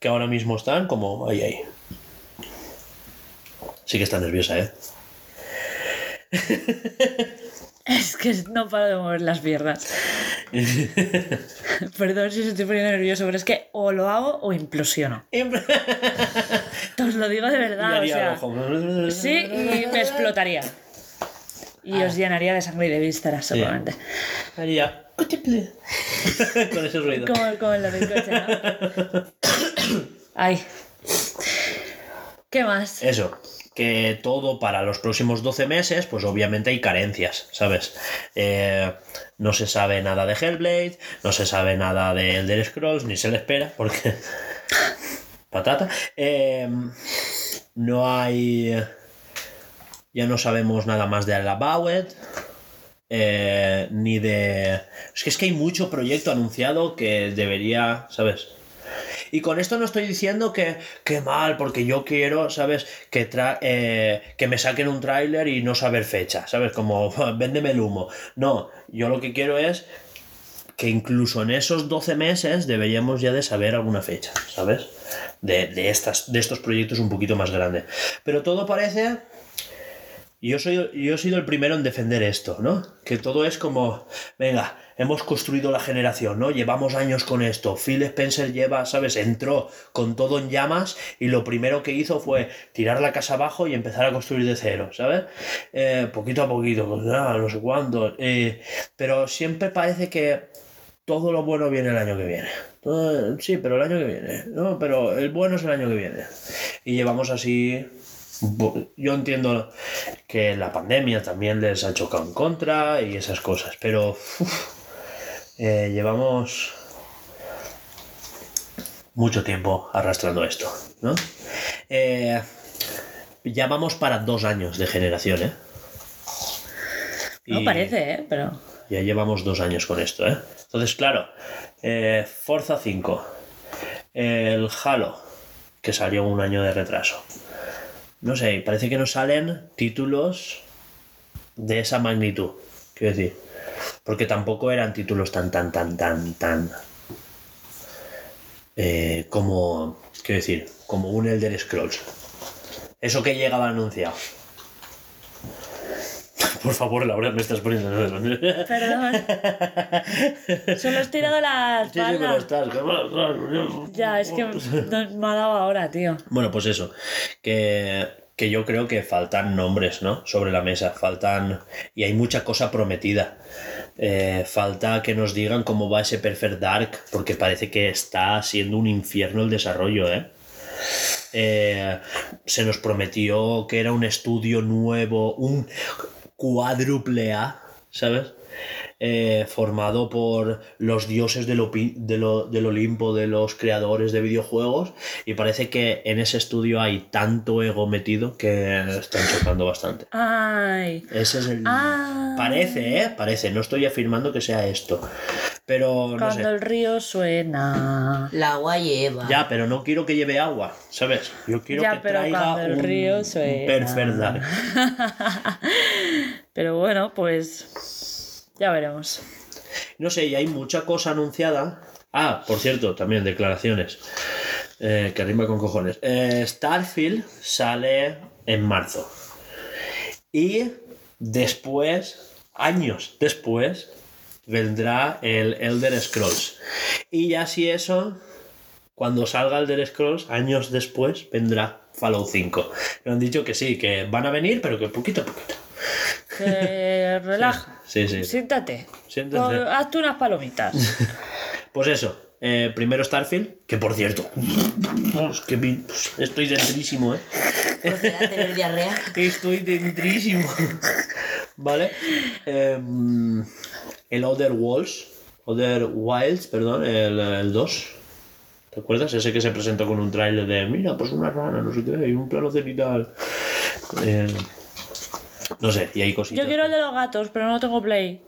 que ahora mismo están como ahí, ahí. Sí que está nerviosa, ¿eh? (laughs) Es que no paro de mover las piernas. (laughs) Perdón si os estoy poniendo nervioso, pero es que o lo hago o implosiono. Os lo digo de verdad, o sea. Sí, y me explotaría. Y os llenaría de sangre y de vísceras, seguramente. Haría. (laughs) Con ese ruido. Como, como lo del coche, ¿no? (coughs) Ay. ¿Qué más? Eso, que todo para los próximos 12 meses, pues obviamente hay carencias, ¿sabes? Eh, no se sabe nada de Hellblade, no se sabe nada de Elder Scrolls, ni se le espera, porque... (laughs) Patata. Eh, no hay. Ya no sabemos nada más de Alabawet. eh, ni de. Es que es que hay mucho proyecto anunciado que debería. ¿Sabes? Y con esto no estoy diciendo que, que mal, porque yo quiero, ¿sabes? Que, tra eh, que me saquen un tráiler y no saber fecha, ¿sabes? Como, (laughs) véndeme el humo. No, yo lo que quiero es que incluso en esos 12 meses deberíamos ya de saber alguna fecha, ¿sabes? De, de estas, de estos proyectos un poquito más grandes. Pero todo parece... Yo, soy, yo he sido el primero en defender esto, ¿no? Que todo es como, venga, hemos construido la generación, ¿no? Llevamos años con esto. Phil Spencer lleva, ¿sabes? Entró con todo en llamas y lo primero que hizo fue tirar la casa abajo y empezar a construir de cero, ¿sabes? Eh, poquito a poquito, pues, ah, no sé cuánto. eh, pero siempre parece que todo lo bueno viene el año que viene. Sí, pero el año que viene. No, pero el bueno es el año que viene. Y llevamos así. Yo entiendo que la pandemia también les ha chocado en contra y esas cosas, pero uf, eh, llevamos mucho tiempo arrastrando esto, ¿no? Eh, ya vamos para dos años de generación, ¿eh? No Y- parece, ¿eh? Pero... ya llevamos dos años con esto, ¿eh? Entonces, claro, eh, Forza 5, el Halo, que salió un año de retraso. No sé, parece que no salen títulos de esa magnitud, quiero decir. Porque tampoco eran títulos tan, tan, tan, tan, tan... eh, como, quiero decir, como un Elder Scrolls. Eso que llegaba anunciado. (laughs) Por favor, Laura, me estás poniendo. Perdón. Solo has tirado la Sí, sí, espalda. estás. Ya, es que no- me ha dado ahora, tío. Bueno, pues eso. Que, que yo creo que faltan nombres, ¿no? Sobre la mesa. Faltan. Y hay mucha cosa prometida. Eh, falta que nos digan cómo va ese Perfect Dark. Porque parece que está siendo un infierno el desarrollo, ¿eh? Eh, se nos prometió que era un estudio nuevo, un cuádruple A, ¿sabes? Eh, formado por los dioses del, de lo- del Olimpo, de los creadores de videojuegos, y parece que en ese estudio hay tanto ego metido que están chocando bastante. Ay. Ese es el... Ah. Parece, ¿eh? Parece, no estoy afirmando que sea esto, pero no Cuando sé. el río suena. La agua lleva. Ya, pero no quiero que lleve agua, ¿sabes? Yo quiero Ya, que pero traiga cuando el un, río un suena. Dark. (laughs) Pero bueno, pues. Ya veremos. No sé, y hay mucha cosa anunciada. Ah, por cierto, también declaraciones. Eh, que rima con cojones. Eh, Starfield sale en marzo. Y después, años después, vendrá el Elder Scrolls. Y ya si eso, cuando salga Elder Scrolls, años después, vendrá Fallout 5. Me han dicho que sí, que van a venir, pero que poquito a poquito. (laughs) Relaja. Sí, sí. Siéntate. Siéntate. O hazte unas palomitas. (laughs) Pues eso, eh, primero Starfield, que por cierto, que estoy dentrísimo, ¿eh? A tener diarrea. (laughs) Estoy dentrísimo. (laughs) ¿Vale? Em, el Other Walls, Other Wilds, perdón, el, el 2. ¿Te acuerdas? Ese que se presentó con un trailer de, mira, pues una rana, no sé qué, y un plano cenital. Eh, no sé, y hay cositas. Yo quiero el de los gatos, pero no tengo play.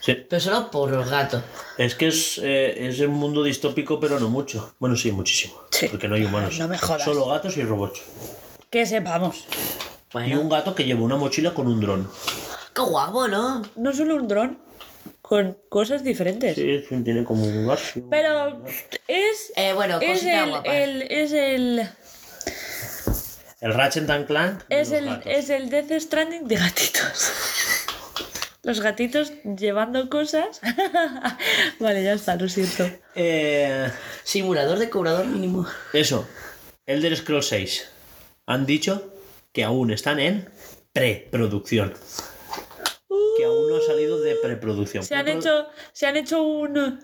Sí, Pero solo por los gatos. es que es, eh, es un mundo distópico, pero no mucho. Bueno, sí, muchísimo. Sí. Porque no hay humanos. No me jodas. Solo gatos y robots. Que sepamos. Y Bueno, un gato que lleva una mochila con un dron. qué guapo, ¿no? No solo un dron. Con cosas diferentes. Sí, sí, tiene como un garfio. Pero es. Eh, bueno, es el, el- es el. El Ratchet and Clank. de Es los el, gatos. es el Death Stranding de gatitos. (laughs) Los gatitos llevando cosas. (laughs) vale, ya está, lo siento. Eh, Simulador de cobrador mínimo. eso. Elder Scrolls 6. Han dicho que aún están en preproducción. Que aún no ha salido de preproducción. Se han hecho. Se han hecho un.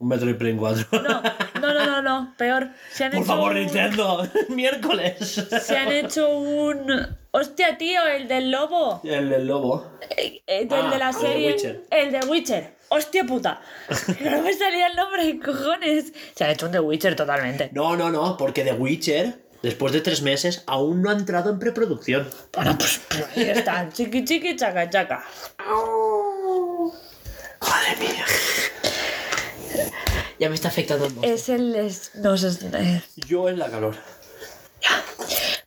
Un Metroid Prime 4. No, no, no, no, no. Peor. Se han Por hecho favor, un- Nintendo. (laughs) Miércoles. Se han hecho un. Hostia, tío, el del lobo. El del lobo. Eh, el Ah, de la el de serie. Witcher. El de Witcher. Hostia puta. (laughs) No me salía el nombre, cojones. Se han hecho un The Witcher totalmente. No, no, no, porque The Witcher después de tres meses, aún no ha entrado en preproducción. Bueno, pues, pues ahí está. Chiqui, chiqui, chaca, chaca. Madre mía. Ya me está afectando un poco. Es el... es- no sé... eh, Yo en la calor.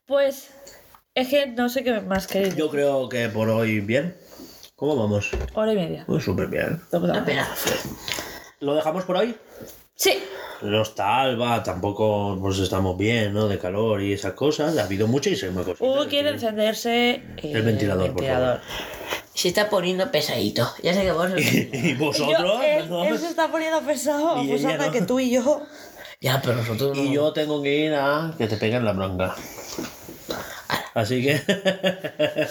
Pues... Es que no sé qué más queréis. Yo creo que por hoy bien. ¿Cómo vamos? Hora y media. Pues súper bien. ¿Lo dejamos por hoy? Sí. No está Alba, tampoco pues estamos bien, ¿no? De calor y esas cosas. Ha habido muchísimas cosas. Hugo quiere encenderse eh, El ventilador, por favor. Se está poniendo pesadito. Ya sé que vos... (laughs) ¿Y vosotros? Yo- él, ¿No? él se está poniendo pesado. Y Pues ella anda no. que tú y yo. ya, pero nosotros no... Y yo tengo que ir a que te peguen la bronca. Así que. (laughs)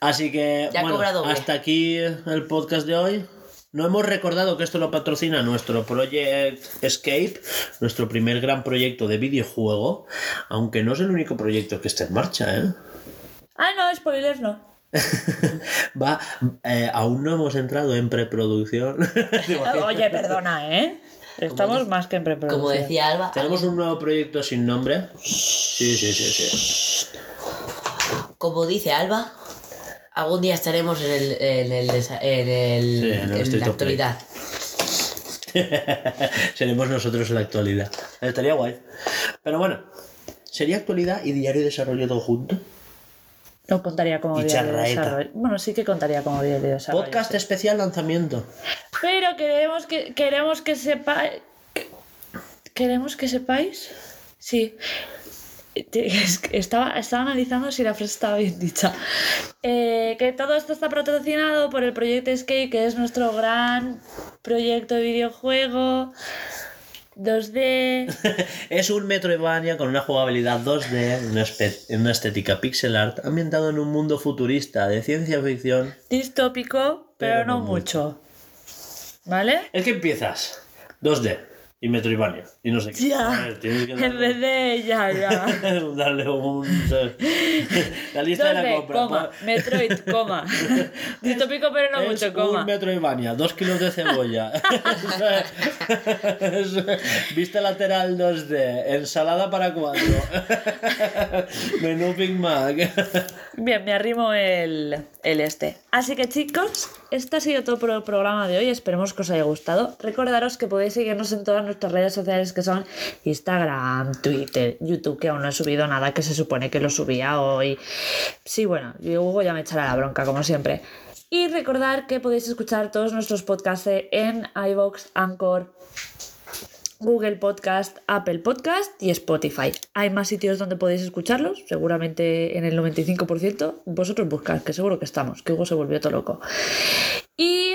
Así que. Ya bueno, hasta aquí el podcast de hoy. No hemos recordado que esto lo patrocina nuestro Project Escape, nuestro primer gran proyecto de videojuego, aunque no es el único proyecto que esté en marcha, ¿eh? Ah, no, spoilers no. (laughs) Va, eh, aún no hemos entrado en preproducción. (laughs) Oye, perdona, ¿eh? Estamos más que en preproducción. Como decía Alba, Tenemos un nuevo proyecto sin nombre. Sí, sí, sí, sí. como dice Alba, algún día estaremos en el, en el, en el- Sí, en el en State la actualidad. (laughs) Seremos nosotros en la actualidad. Estaría guay. Pero bueno, ¿sería actualidad y diario de desarrollo todo junto? No contaría como Y día de desarrollo. Bueno, sí que contaría como día de desarrollo. Podcast sí. especial lanzamiento. Pero queremos que queremos que sepáis. ¿Queremos que sepáis? Sí. Que Estaba, estaba analizando si la frase estaba bien dicha. Eh, que todo esto está patrocinado por el proyecto Escape, que es nuestro gran proyecto de videojuego 2D. (laughs) Es un Metroidvania con una jugabilidad 2D, una, una estética pixel art, ambientado en un mundo futurista de ciencia ficción. distópico, pero, no, mucho. ¿Vale? Es que empiezas 2D y Metroidvania y no sé qué. A Ya. ver, tienes que (laughs) En vez de ya, ya. (laughs) darle un... (laughs) La lista de la 2D, compra. coma, Metroid, coma. Distópico, pero no es mucho, un coma. Metroidvania, dos kilos de cebolla. Vista lateral 2D, ensalada para cuatro. Menú Big Mac. Bien, me arrimo el, el este. Así que chicos, este ha sido todo por el programa de hoy. Esperemos que os haya gustado. Recordaros que podéis seguirnos en todas nuestras redes sociales que son Instagram, Twitter, YouTube, que aún no he subido nada, que se supone que lo subía hoy. Sí, bueno, y Hugo ya me echará la bronca, como siempre. Y recordar que podéis escuchar todos nuestros podcasts en iVoox, Anchor, Google Podcast, Apple Podcast y Spotify. Hay más sitios donde podéis escucharlos, seguramente en el 95%. Vosotros buscad, que seguro que estamos, que Hugo se volvió todo loco. Y